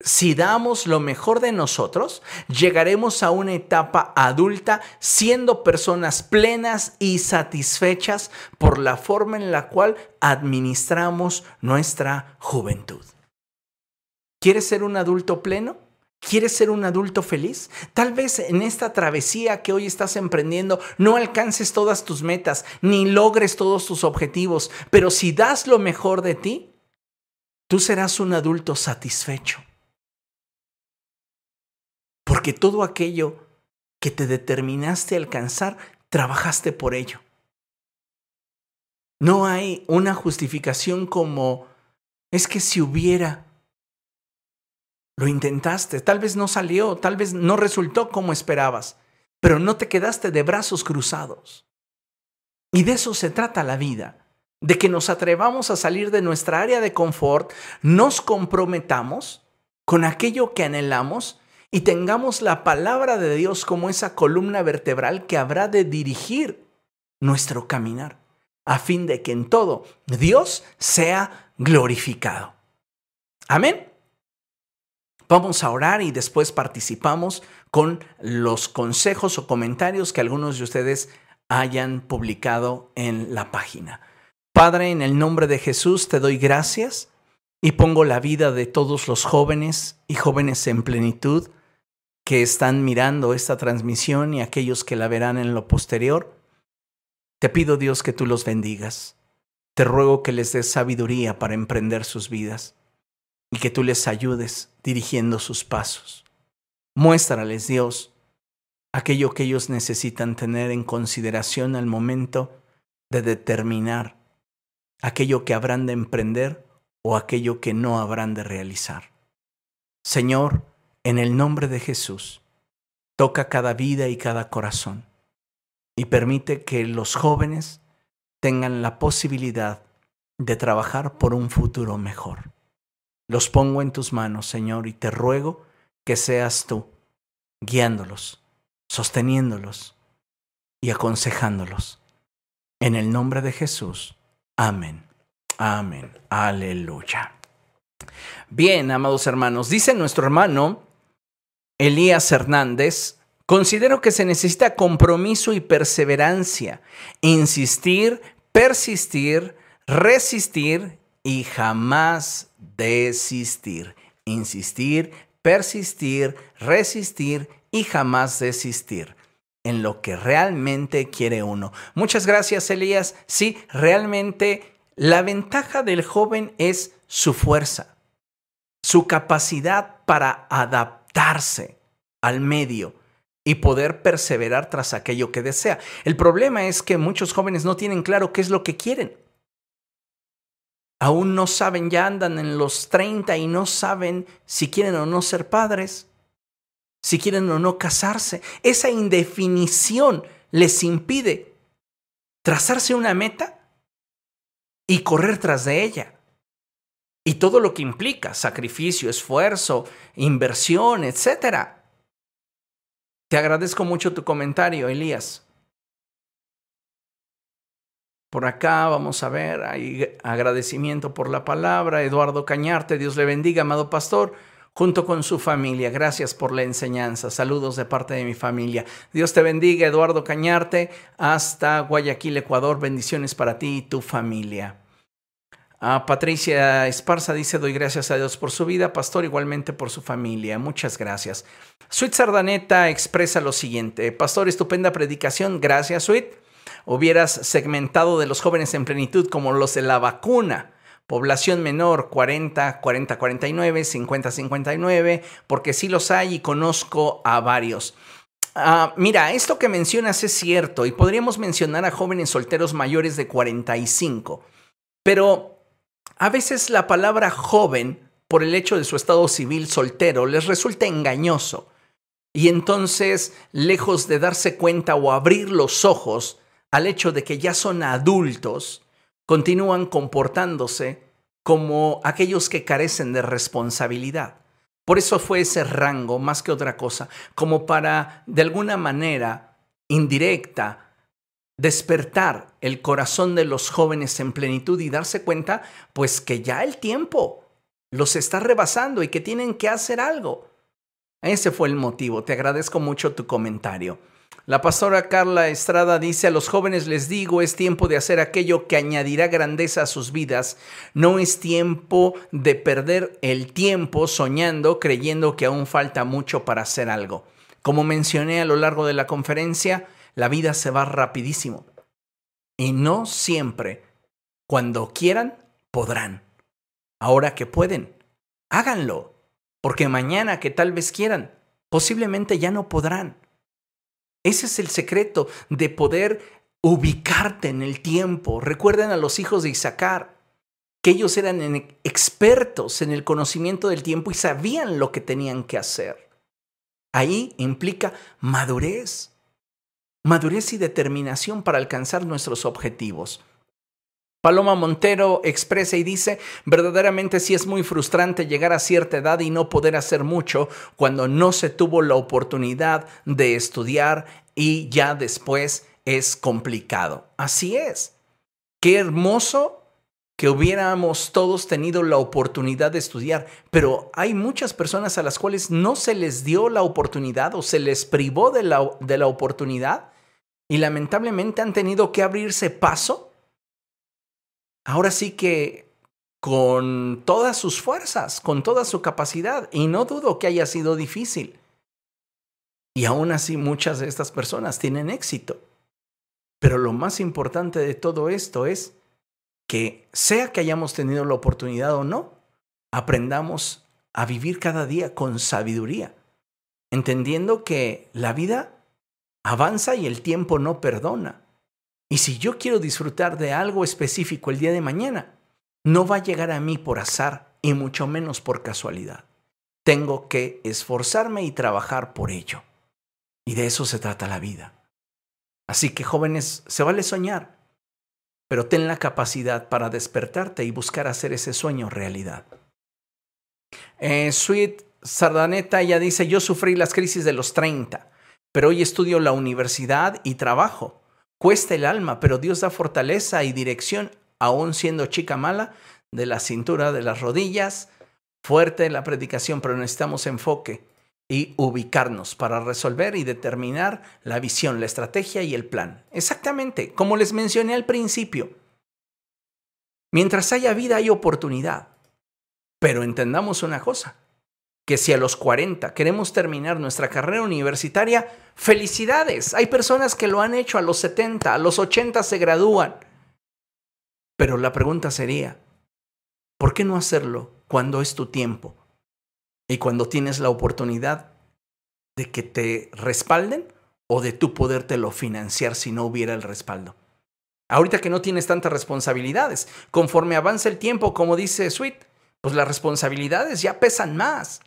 si damos lo mejor de nosotros, llegaremos a una etapa adulta siendo personas plenas y satisfechas por la forma en la cual administramos nuestra juventud. ¿Quieres ser un adulto pleno? ¿Quieres ser un adulto feliz? Tal vez en esta travesía que hoy estás emprendiendo no alcances todas tus metas ni logres todos tus objetivos, pero si das lo mejor de ti, tú serás un adulto satisfecho porque todo aquello que te determinaste a alcanzar, trabajaste por ello. No hay una justificación como, es que si hubiera, lo intentaste, tal vez no salió, tal vez no resultó como esperabas, pero no te quedaste de brazos cruzados. Y de eso se trata la vida, de que nos atrevamos a salir de nuestra área de confort, nos comprometamos con aquello que anhelamos y tengamos la palabra de Dios como esa columna vertebral que habrá de dirigir nuestro caminar, a fin de que en todo Dios sea glorificado. Amén. Vamos a orar y después participamos con los consejos o comentarios que algunos de ustedes hayan publicado en la página. Padre, en el nombre de Jesús te doy gracias y pongo la vida de todos los jóvenes y jóvenes en plenitud que están mirando esta transmisión y aquellos que la verán en lo posterior. Te pido Dios que tú los bendigas. Te ruego que les des sabiduría para emprender sus vidas y que tú les ayudes dirigiendo sus pasos. Muéstrales, Dios, aquello que ellos necesitan tener en consideración al momento de determinar aquello que habrán de emprender o aquello que no habrán de realizar. Señor, en el nombre de Jesús, toca cada vida y cada corazón y permite que los jóvenes tengan la posibilidad de trabajar por un futuro mejor. Los pongo en tus manos, Señor, y te ruego que seas tú guiándolos, sosteniéndolos y aconsejándolos. En el nombre de Jesús. Amén. Amén. Aleluya. Bien, amados hermanos, dice nuestro hermano Elías Hernández, considero que se necesita compromiso y perseverancia, insistir, persistir, resistir y jamás desistir. Insistir, persistir, resistir y jamás desistir en lo que realmente quiere uno. Muchas gracias, Elías. Sí, realmente la ventaja del joven es su fuerza, su capacidad para adaptarse al medio y poder perseverar tras aquello que desea. El problema es que muchos jóvenes no tienen claro qué es lo que quieren. Aún no saben, ya andan en los 30 y no saben si quieren o no ser padres, si quieren o no casarse. Esa indefinición les impide trazarse una meta y correr tras de ella. Y todo lo que implica, sacrificio, esfuerzo, inversión, etcétera. Te agradezco mucho tu comentario, Elías. Por acá vamos a ver, hay agradecimiento por la palabra. Eduardo Cañarte, Dios le bendiga, amado pastor, junto con su familia. Gracias por la enseñanza. Saludos de parte de mi familia. Dios te bendiga, Eduardo Cañarte, hasta Guayaquil, Ecuador. Bendiciones para ti y tu familia. A Patricia Esparza dice, doy gracias a Dios por su vida, pastor, igualmente por su familia. Muchas gracias. Sweet Sardaneta expresa lo siguiente, pastor, estupenda predicación, gracias Sweet. Hubieras segmentado de los jóvenes en plenitud como los de la vacuna. Población menor 40, 40, 49, 50, 59, porque sí los hay y conozco a varios. Ah, mira, esto que mencionas es cierto y podríamos mencionar a jóvenes solteros mayores de 45, pero a veces la palabra joven, por el hecho de su estado civil soltero, les resulta engañoso. Y entonces, lejos de darse cuenta o abrir los ojos al hecho de que ya son adultos, continúan comportándose como aquellos que carecen de responsabilidad. Por eso fue ese rango, más que otra cosa, como para, de alguna manera indirecta, despertar el corazón de los jóvenes en plenitud y darse cuenta, pues que ya el tiempo los está rebasando y que tienen que hacer algo. Ese fue el motivo. Te agradezco mucho tu comentario. La pastora Carla Estrada dice, a los jóvenes les digo, es tiempo de hacer aquello que añadirá grandeza a sus vidas. No es tiempo de perder el tiempo soñando, creyendo que aún falta mucho para hacer algo. Como mencioné a lo largo de la conferencia, la vida se va rapidísimo. Y no siempre, cuando quieran, podrán. Ahora que pueden, háganlo, porque mañana que tal vez quieran, posiblemente ya no podrán. Ese es el secreto de poder ubicarte en el tiempo. Recuerden a los hijos de Isaacar, que ellos eran expertos en el conocimiento del tiempo y sabían lo que tenían que hacer. Ahí implica madurez madurez y determinación para alcanzar nuestros objetivos. Paloma Montero expresa y dice, verdaderamente sí es muy frustrante llegar a cierta edad y no poder hacer mucho cuando no se tuvo la oportunidad de estudiar y ya después es complicado. Así es. Qué hermoso que hubiéramos todos tenido la oportunidad de estudiar, pero hay muchas personas a las cuales no se les dio la oportunidad o se les privó de la, de la oportunidad y lamentablemente han tenido que abrirse paso. Ahora sí que con todas sus fuerzas, con toda su capacidad, y no dudo que haya sido difícil. Y aún así muchas de estas personas tienen éxito. Pero lo más importante de todo esto es que sea que hayamos tenido la oportunidad o no, aprendamos a vivir cada día con sabiduría, entendiendo que la vida avanza y el tiempo no perdona. Y si yo quiero disfrutar de algo específico el día de mañana, no va a llegar a mí por azar y mucho menos por casualidad. Tengo que esforzarme y trabajar por ello. Y de eso se trata la vida. Así que jóvenes, se vale soñar, pero ten la capacidad para despertarte y buscar hacer ese sueño realidad. Eh, Sweet Sardaneta ya dice, yo sufrí las crisis de los 30 pero hoy estudio la universidad y trabajo. Cuesta el alma, pero Dios da fortaleza y dirección, aún siendo chica mala, de la cintura, de las rodillas. Fuerte la predicación, pero necesitamos enfoque y ubicarnos para resolver y determinar la visión, la estrategia y el plan. Exactamente, como les mencioné al principio. Mientras haya vida hay oportunidad. Pero entendamos una cosa, que si a los 40 queremos terminar nuestra carrera universitaria, felicidades. Hay personas que lo han hecho a los 70, a los 80 se gradúan. Pero la pregunta sería, ¿por qué no hacerlo cuando es tu tiempo y cuando tienes la oportunidad de que te respalden o de tú podértelo financiar si no hubiera el respaldo? Ahorita que no tienes tantas responsabilidades, conforme avanza el tiempo, como dice Sweet, pues las responsabilidades ya pesan más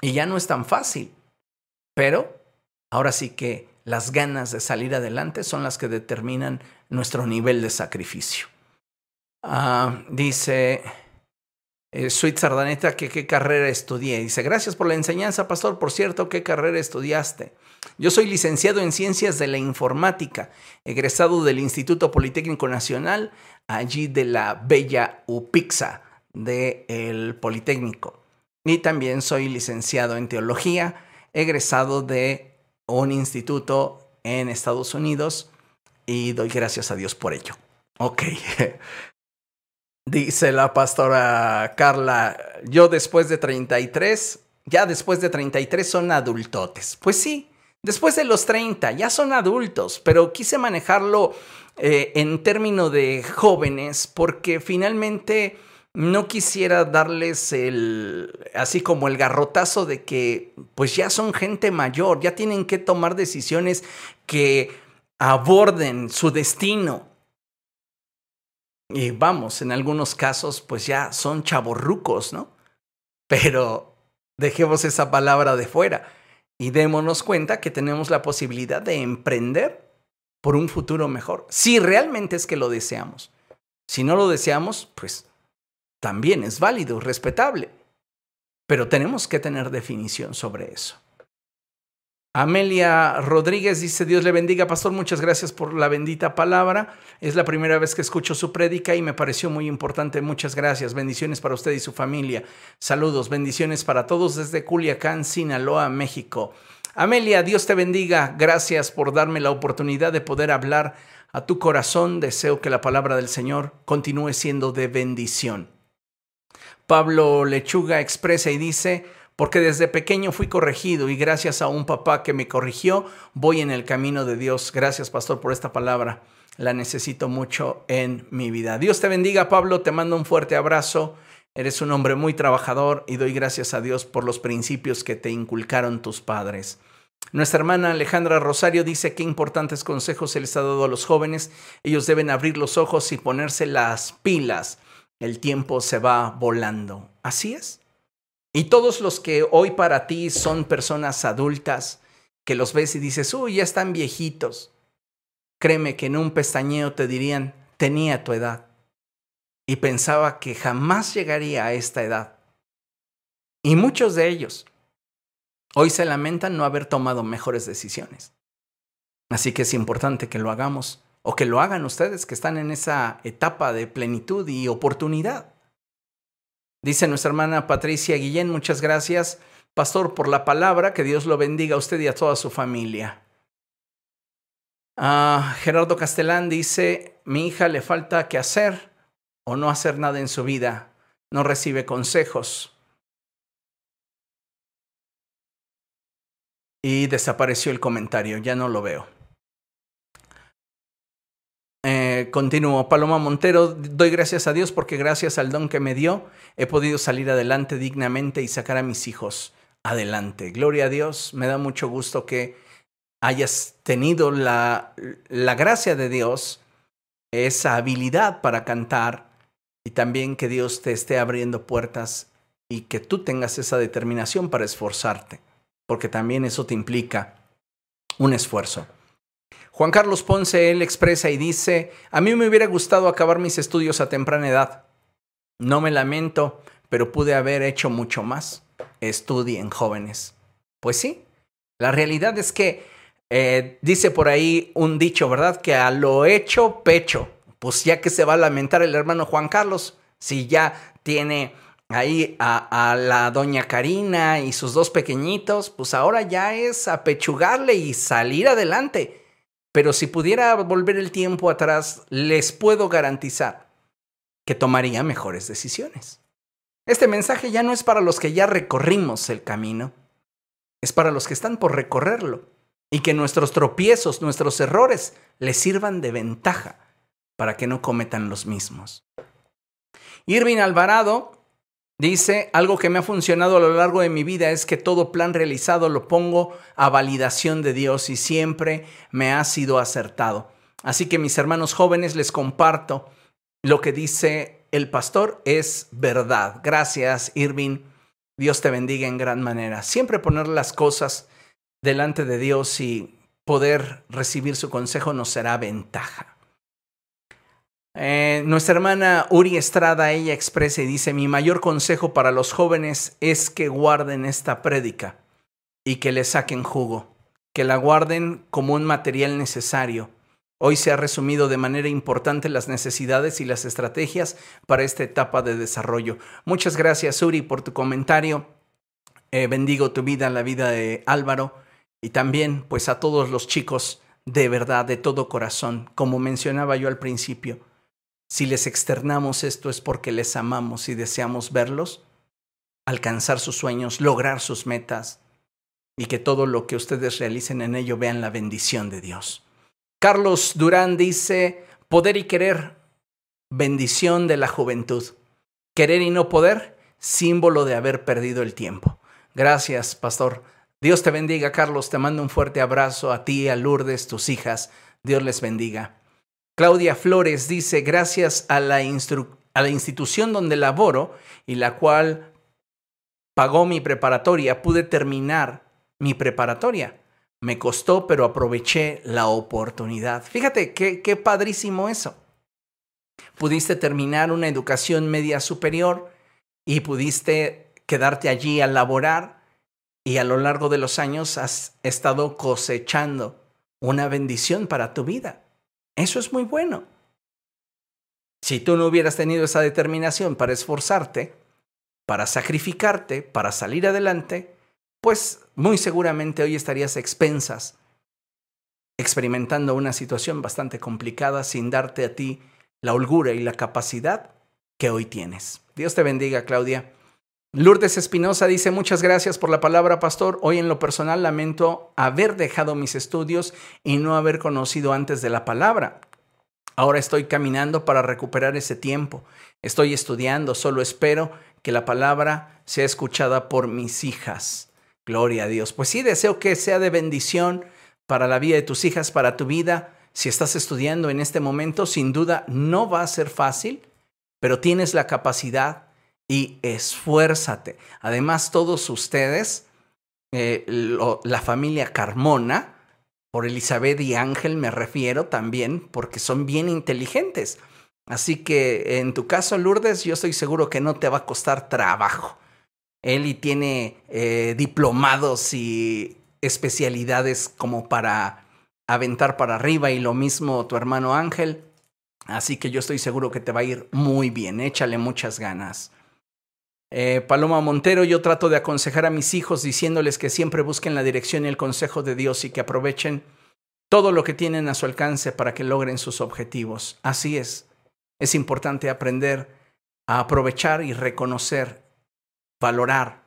y ya no es tan fácil. Pero ahora sí que las ganas de salir adelante son las que determinan nuestro nivel de sacrificio. Ah, dice eh, Sweet Sardaneta que qué carrera estudié. Dice, gracias por la enseñanza, pastor. Por cierto, ¿qué carrera estudiaste? Yo soy licenciado en Ciencias de la Informática, egresado del Instituto Politécnico Nacional, allí de la Bella UPIXA del Politécnico. Y también soy licenciado en Teología, egresado de un instituto en Estados Unidos y doy gracias a Dios por ello. Ok. [laughs] Dice la pastora Carla, yo después de 33, ya después de 33 son adultotes. Pues sí, después de los 30 ya son adultos, pero quise manejarlo eh, en términos de jóvenes porque finalmente no quisiera darles el, así como el garrotazo de que pues ya son gente mayor, ya tienen que tomar decisiones que aborden su destino y vamos, en algunos casos, pues ya son chaborrucos, ¿no? Pero dejemos esa palabra de fuera y démonos cuenta que tenemos la posibilidad de emprender por un futuro mejor, si realmente es que lo deseamos. Si no lo deseamos, pues también es válido, respetable. Pero tenemos que tener definición sobre eso. Amelia Rodríguez dice, Dios le bendiga, pastor, muchas gracias por la bendita palabra. Es la primera vez que escucho su prédica y me pareció muy importante. Muchas gracias. Bendiciones para usted y su familia. Saludos, bendiciones para todos desde Culiacán, Sinaloa, México. Amelia, Dios te bendiga. Gracias por darme la oportunidad de poder hablar a tu corazón. Deseo que la palabra del Señor continúe siendo de bendición. Pablo Lechuga expresa y dice, porque desde pequeño fui corregido y gracias a un papá que me corrigió, voy en el camino de Dios. Gracias, pastor, por esta palabra. La necesito mucho en mi vida. Dios te bendiga, Pablo. Te mando un fuerte abrazo. Eres un hombre muy trabajador y doy gracias a Dios por los principios que te inculcaron tus padres. Nuestra hermana Alejandra Rosario dice qué importantes consejos se les ha dado a los jóvenes. Ellos deben abrir los ojos y ponerse las pilas. El tiempo se va volando. Así es. Y todos los que hoy para ti son personas adultas, que los ves y dices, uy, ya están viejitos, créeme que en un pestañeo te dirían, tenía tu edad. Y pensaba que jamás llegaría a esta edad. Y muchos de ellos hoy se lamentan no haber tomado mejores decisiones. Así que es importante que lo hagamos o que lo hagan ustedes que están en esa etapa de plenitud y oportunidad. Dice nuestra hermana Patricia Guillén, muchas gracias, pastor, por la palabra, que Dios lo bendiga a usted y a toda su familia. Ah, Gerardo Castellán dice, mi hija le falta que hacer o no hacer nada en su vida, no recibe consejos. Y desapareció el comentario, ya no lo veo. Continúo. Paloma Montero, doy gracias a Dios porque gracias al don que me dio he podido salir adelante dignamente y sacar a mis hijos adelante. Gloria a Dios, me da mucho gusto que hayas tenido la, la gracia de Dios, esa habilidad para cantar y también que Dios te esté abriendo puertas y que tú tengas esa determinación para esforzarte, porque también eso te implica un esfuerzo. Juan Carlos Ponce, él expresa y dice, a mí me hubiera gustado acabar mis estudios a temprana edad. No me lamento, pero pude haber hecho mucho más. Estudien jóvenes. Pues sí, la realidad es que eh, dice por ahí un dicho, ¿verdad? Que a lo hecho, pecho. Pues ya que se va a lamentar el hermano Juan Carlos, si ya tiene ahí a, a, la doña Karina y sus dos pequeñitos, pues ahora ya es apechugarle y salir adelante. Pero si pudiera volver el tiempo atrás, les puedo garantizar que tomaría mejores decisiones. Este mensaje ya no es para los que ya recorrimos el camino, es para los que están por recorrerlo y que nuestros tropiezos, nuestros errores les sirvan de ventaja para que no cometan los mismos. Irving Alvarado dice, algo que me ha funcionado a lo largo de mi vida es que todo plan realizado lo pongo a validación de Dios y siempre me ha sido acertado. Así que mis hermanos jóvenes les comparto lo que dice el pastor es verdad. Gracias, Irving. Dios te bendiga en gran manera. Siempre poner las cosas delante de Dios y poder recibir su consejo nos será ventaja. Eh, nuestra hermana Uri Estrada, ella expresa y dice, mi mayor consejo para los jóvenes es que guarden esta prédica y que le saquen jugo, que la guarden como un material necesario. Hoy se ha resumido de manera importante las necesidades y las estrategias para esta etapa de desarrollo. Muchas gracias Uri por tu comentario. Eh, bendigo tu vida, la vida de Álvaro y también pues a todos los chicos de verdad, de todo corazón, como mencionaba yo al principio si les externamos esto es porque les amamos y deseamos verlos, alcanzar sus sueños, lograr sus metas y que todo lo que ustedes realicen en ello vean la bendición de Dios. Carlos Durán dice, poder y querer, bendición de la juventud. Querer y no poder, símbolo de haber perdido el tiempo. Gracias, pastor. Dios te bendiga, Carlos. Te mando un fuerte abrazo a ti, a Lourdes, tus hijas. Dios les bendiga. Claudia Flores dice, gracias a la, institución donde laboro y la cual pagó mi preparatoria, pude terminar mi preparatoria. Me costó, pero aproveché la oportunidad. Fíjate qué, qué padrísimo eso. Pudiste terminar una educación media superior y pudiste quedarte allí a laborar y a lo largo de los años has estado cosechando una bendición para tu vida. Eso es muy bueno. Si tú no hubieras tenido esa determinación para esforzarte, para sacrificarte, para salir adelante, pues muy seguramente hoy estarías expensas, experimentando una situación bastante complicada sin darte a ti la holgura y la capacidad que hoy tienes. Dios te bendiga, Claudia. Lourdes Espinosa dice, muchas gracias por la palabra, pastor. Hoy en lo personal lamento haber dejado mis estudios y no haber conocido antes de la palabra. Ahora estoy caminando para recuperar ese tiempo. Estoy estudiando, solo espero que la palabra sea escuchada por mis hijas. Gloria a Dios. Pues sí, deseo que sea de bendición para la vida de tus hijas, para tu vida. Si estás estudiando en este momento, sin duda no va a ser fácil, pero tienes la capacidad y esfuérzate. Además, todos ustedes, eh, la familia Carmona, por Elizabeth y Ángel me refiero también, porque son bien inteligentes. Así que en tu caso, Lourdes, yo estoy seguro que no te va a costar trabajo. Eli tiene eh, diplomados y especialidades como para aventar para arriba y lo mismo tu hermano Ángel. Así que yo estoy seguro que te va a ir muy bien. Échale muchas ganas. Eh, Paloma Montero, yo trato de aconsejar a mis hijos diciéndoles que siempre busquen la dirección y el consejo de Dios y que aprovechen todo lo que tienen a su alcance para que logren sus objetivos. Así es. Es importante aprender a aprovechar y reconocer, valorar.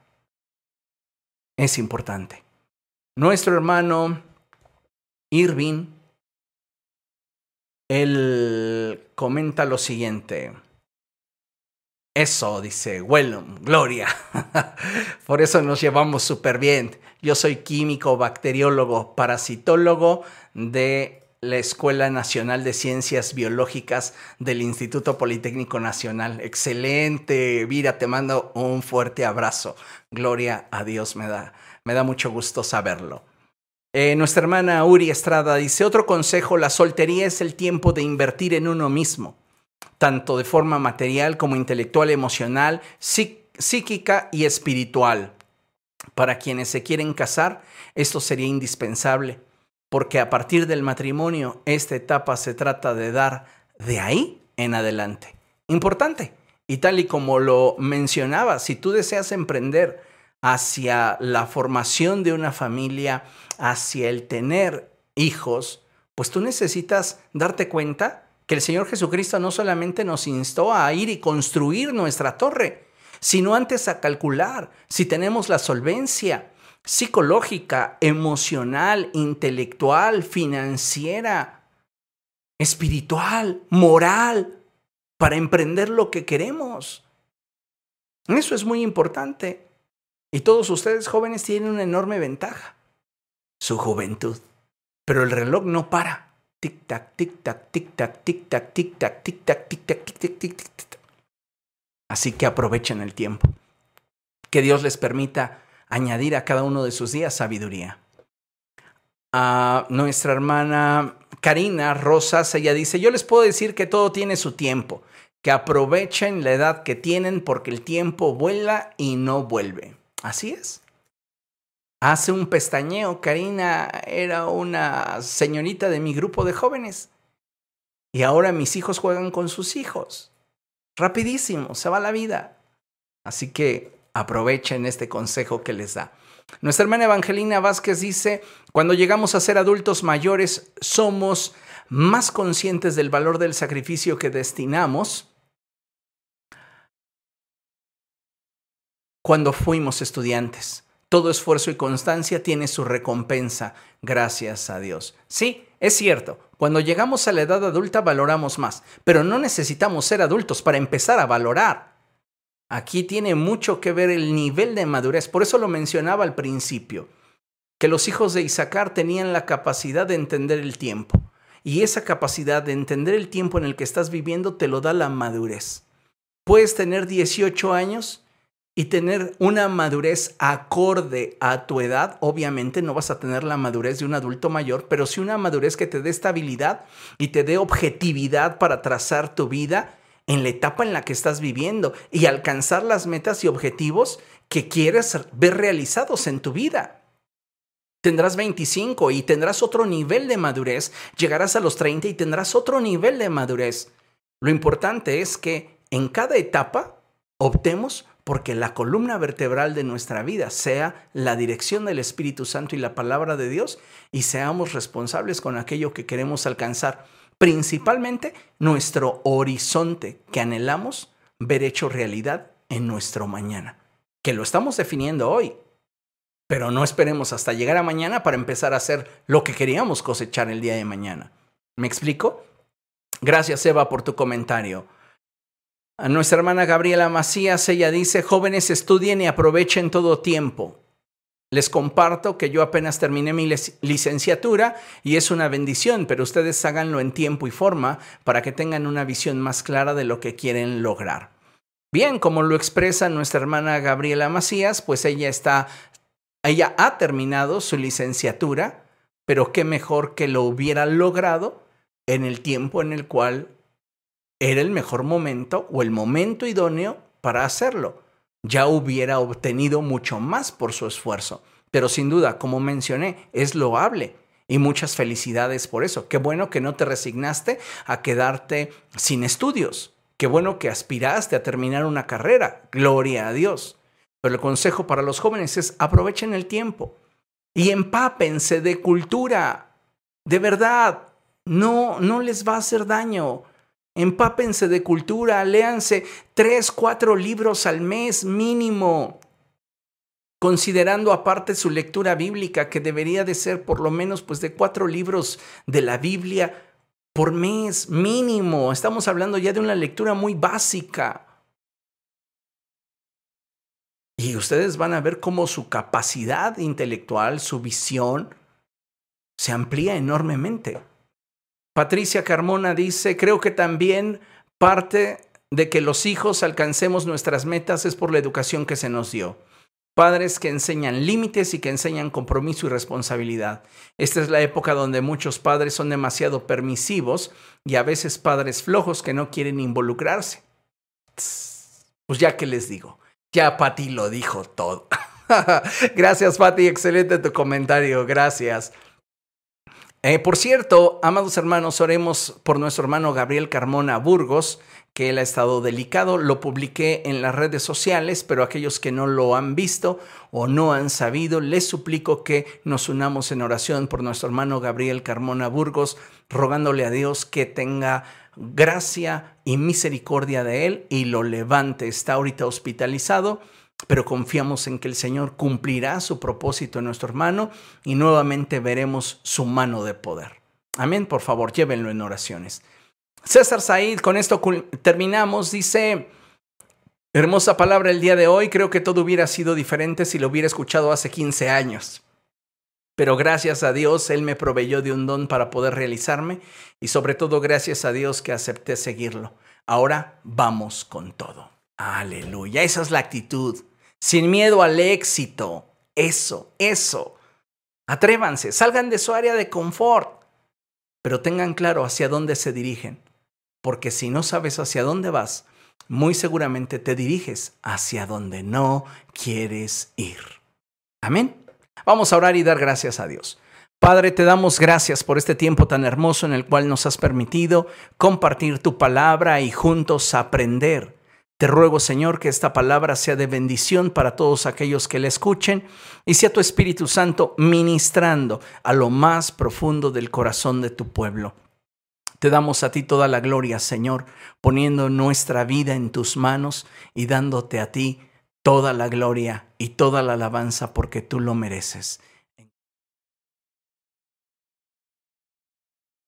Es importante. Nuestro hermano Irving, él comenta lo siguiente. Eso, dice Wellum, gloria. [laughs] Por eso nos llevamos súper bien. Yo soy químico, bacteriólogo, parasitólogo de la Escuela Nacional de Ciencias Biológicas del Instituto Politécnico Nacional. Excelente, Vira, te mando un fuerte abrazo. Gloria a Dios, me da, me da mucho gusto saberlo. Eh, nuestra hermana Uri Estrada dice, otro consejo, la soltería es el tiempo de invertir en uno mismo tanto de forma material como intelectual, emocional, psíquica y espiritual. Para quienes se quieren casar, esto sería indispensable, porque a partir del matrimonio, esta etapa se trata de dar de ahí en adelante. Importante. Y tal y como lo mencionaba, si tú deseas emprender hacia la formación de una familia, hacia el tener hijos, pues tú necesitas darte cuenta que el Señor Jesucristo no solamente nos instó a ir y construir nuestra torre, sino antes a calcular si tenemos la solvencia psicológica, emocional, intelectual, financiera, espiritual, moral, para emprender lo que queremos. Eso es muy importante. Y todos ustedes jóvenes tienen una enorme ventaja, su juventud. Pero el reloj no para. Tic-tac, tic-tac, tic-tac, tic-tac, tic-tac, tic-tac, tic-tac, tic-tac, tic-tac. Así que aprovechen el tiempo. Que Dios les permita añadir a cada uno de sus días sabiduría. A nuestra hermana Karina Rosas, ella dice, yo les puedo decir que todo tiene su tiempo, que aprovechen la edad que tienen porque el tiempo vuela y no vuelve. Así es. Hace un pestañeo, Karina era una señorita de mi grupo de jóvenes. Y ahora mis hijos juegan con sus hijos. Rapidísimo, se va la vida. Así que aprovechen este consejo que les da. Nuestra hermana Evangelina Vázquez dice, cuando llegamos a ser adultos mayores somos más conscientes del valor del sacrificio que destinamos cuando fuimos estudiantes. Todo esfuerzo y constancia tiene su recompensa, gracias a Dios. Sí, es cierto, cuando llegamos a la edad adulta valoramos más, pero no necesitamos ser adultos para empezar a valorar. Aquí tiene mucho que ver el nivel de madurez. Por eso lo mencionaba al principio, que los hijos de Isaacar tenían la capacidad de entender el tiempo. Y esa capacidad de entender el tiempo en el que estás viviendo te lo da la madurez. Puedes tener 18 años y tener una madurez acorde a tu edad. Obviamente no vas a tener la madurez de un adulto mayor, pero sí una madurez que te dé estabilidad y te dé objetividad para trazar tu vida en la etapa en la que estás viviendo y alcanzar las metas y objetivos que quieres ver realizados en tu vida. Tendrás 25 y tendrás otro nivel de madurez, llegarás a los 30 y tendrás otro nivel de madurez. Lo importante es que en cada etapa optemos porque la columna vertebral de nuestra vida sea la dirección del Espíritu Santo y la palabra de Dios y seamos responsables con aquello que queremos alcanzar principalmente nuestro horizonte que anhelamos ver hecho realidad en nuestro mañana, que lo estamos definiendo hoy, pero no esperemos hasta llegar a mañana para empezar a hacer lo que queríamos cosechar el día de mañana. ¿Me explico? Gracias Eva por tu comentario. A nuestra hermana Gabriela Macías, ella dice, jóvenes estudien y aprovechen todo tiempo. Les comparto que yo apenas terminé mi licenciatura y es una bendición, pero ustedes háganlo en tiempo y forma para que tengan una visión más clara de lo que quieren lograr. Bien, como lo expresa nuestra hermana Gabriela Macías, pues ella está, ella ha terminado su licenciatura, pero qué mejor que lo hubiera logrado en el tiempo en el cual era el mejor momento o el momento idóneo para hacerlo ya hubiera obtenido mucho más por su esfuerzo. Pero sin duda, como mencioné, es loable. Y muchas felicidades por eso. Qué bueno que no te resignaste a quedarte sin estudios. Qué bueno que aspiraste a terminar una carrera. Gloria a Dios. Pero el consejo para los jóvenes es aprovechen el tiempo y empápense de cultura. De verdad, no, no les va a hacer daño empápense de cultura, léanse tres, cuatro libros al mes mínimo, considerando aparte su lectura bíblica, que debería de ser por lo menos pues de cuatro libros de la Biblia por mes mínimo. Estamos hablando ya de una lectura muy básica. Y ustedes van a ver cómo su capacidad intelectual, su visión, se amplía enormemente. Patricia Carmona dice, creo que también parte de que los hijos alcancemos nuestras metas es por la educación que se nos dio. Padres que enseñan límites y que enseñan compromiso y responsabilidad. Esta es la época donde muchos padres son demasiado permisivos y a veces padres flojos que no quieren involucrarse. Pues ya que les digo, ya Pati lo dijo todo. [laughs] gracias Pati, excelente tu comentario, gracias. Eh, por cierto, amados hermanos, oremos por nuestro hermano Gabriel Carmona Burgos, que él ha estado delicado. Lo publiqué en las redes sociales, pero aquellos que no lo han visto o no han sabido, les suplico que nos unamos en oración por nuestro hermano Gabriel Carmona Burgos, rogándole a Dios que tenga gracia y misericordia de Él y lo levante. Está ahorita hospitalizado, pero confiamos en que el Señor cumplirá su propósito en nuestro hermano y nuevamente veremos su mano de poder. Amén, por favor, llévenlo en oraciones. César Said, con esto terminamos, dice, hermosa palabra el día de hoy, creo que todo hubiera sido diferente si lo hubiera escuchado hace 15 años. Pero gracias a Dios, Él me proveyó de un don para poder realizarme y sobre todo gracias a Dios que acepté seguirlo. Ahora vamos con todo. Aleluya, esa es la actitud. Sin miedo al éxito. Eso, eso. Atrévanse, salgan de su área de confort, pero tengan claro hacia dónde se dirigen. Porque si no sabes hacia dónde vas, muy seguramente te diriges hacia donde no quieres ir. Amén. Vamos a orar y dar gracias a Dios. Padre, te damos gracias por este tiempo tan hermoso en el cual nos has permitido compartir tu palabra y juntos aprender. Te ruego, Señor, que esta palabra sea de bendición para todos aquellos que la escuchen y sea tu Espíritu Santo ministrando a lo más profundo del corazón de tu pueblo. Te damos a ti toda la gloria, Señor, poniendo nuestra vida en tus manos y dándote a ti toda la gloria y toda la alabanza porque tú lo mereces.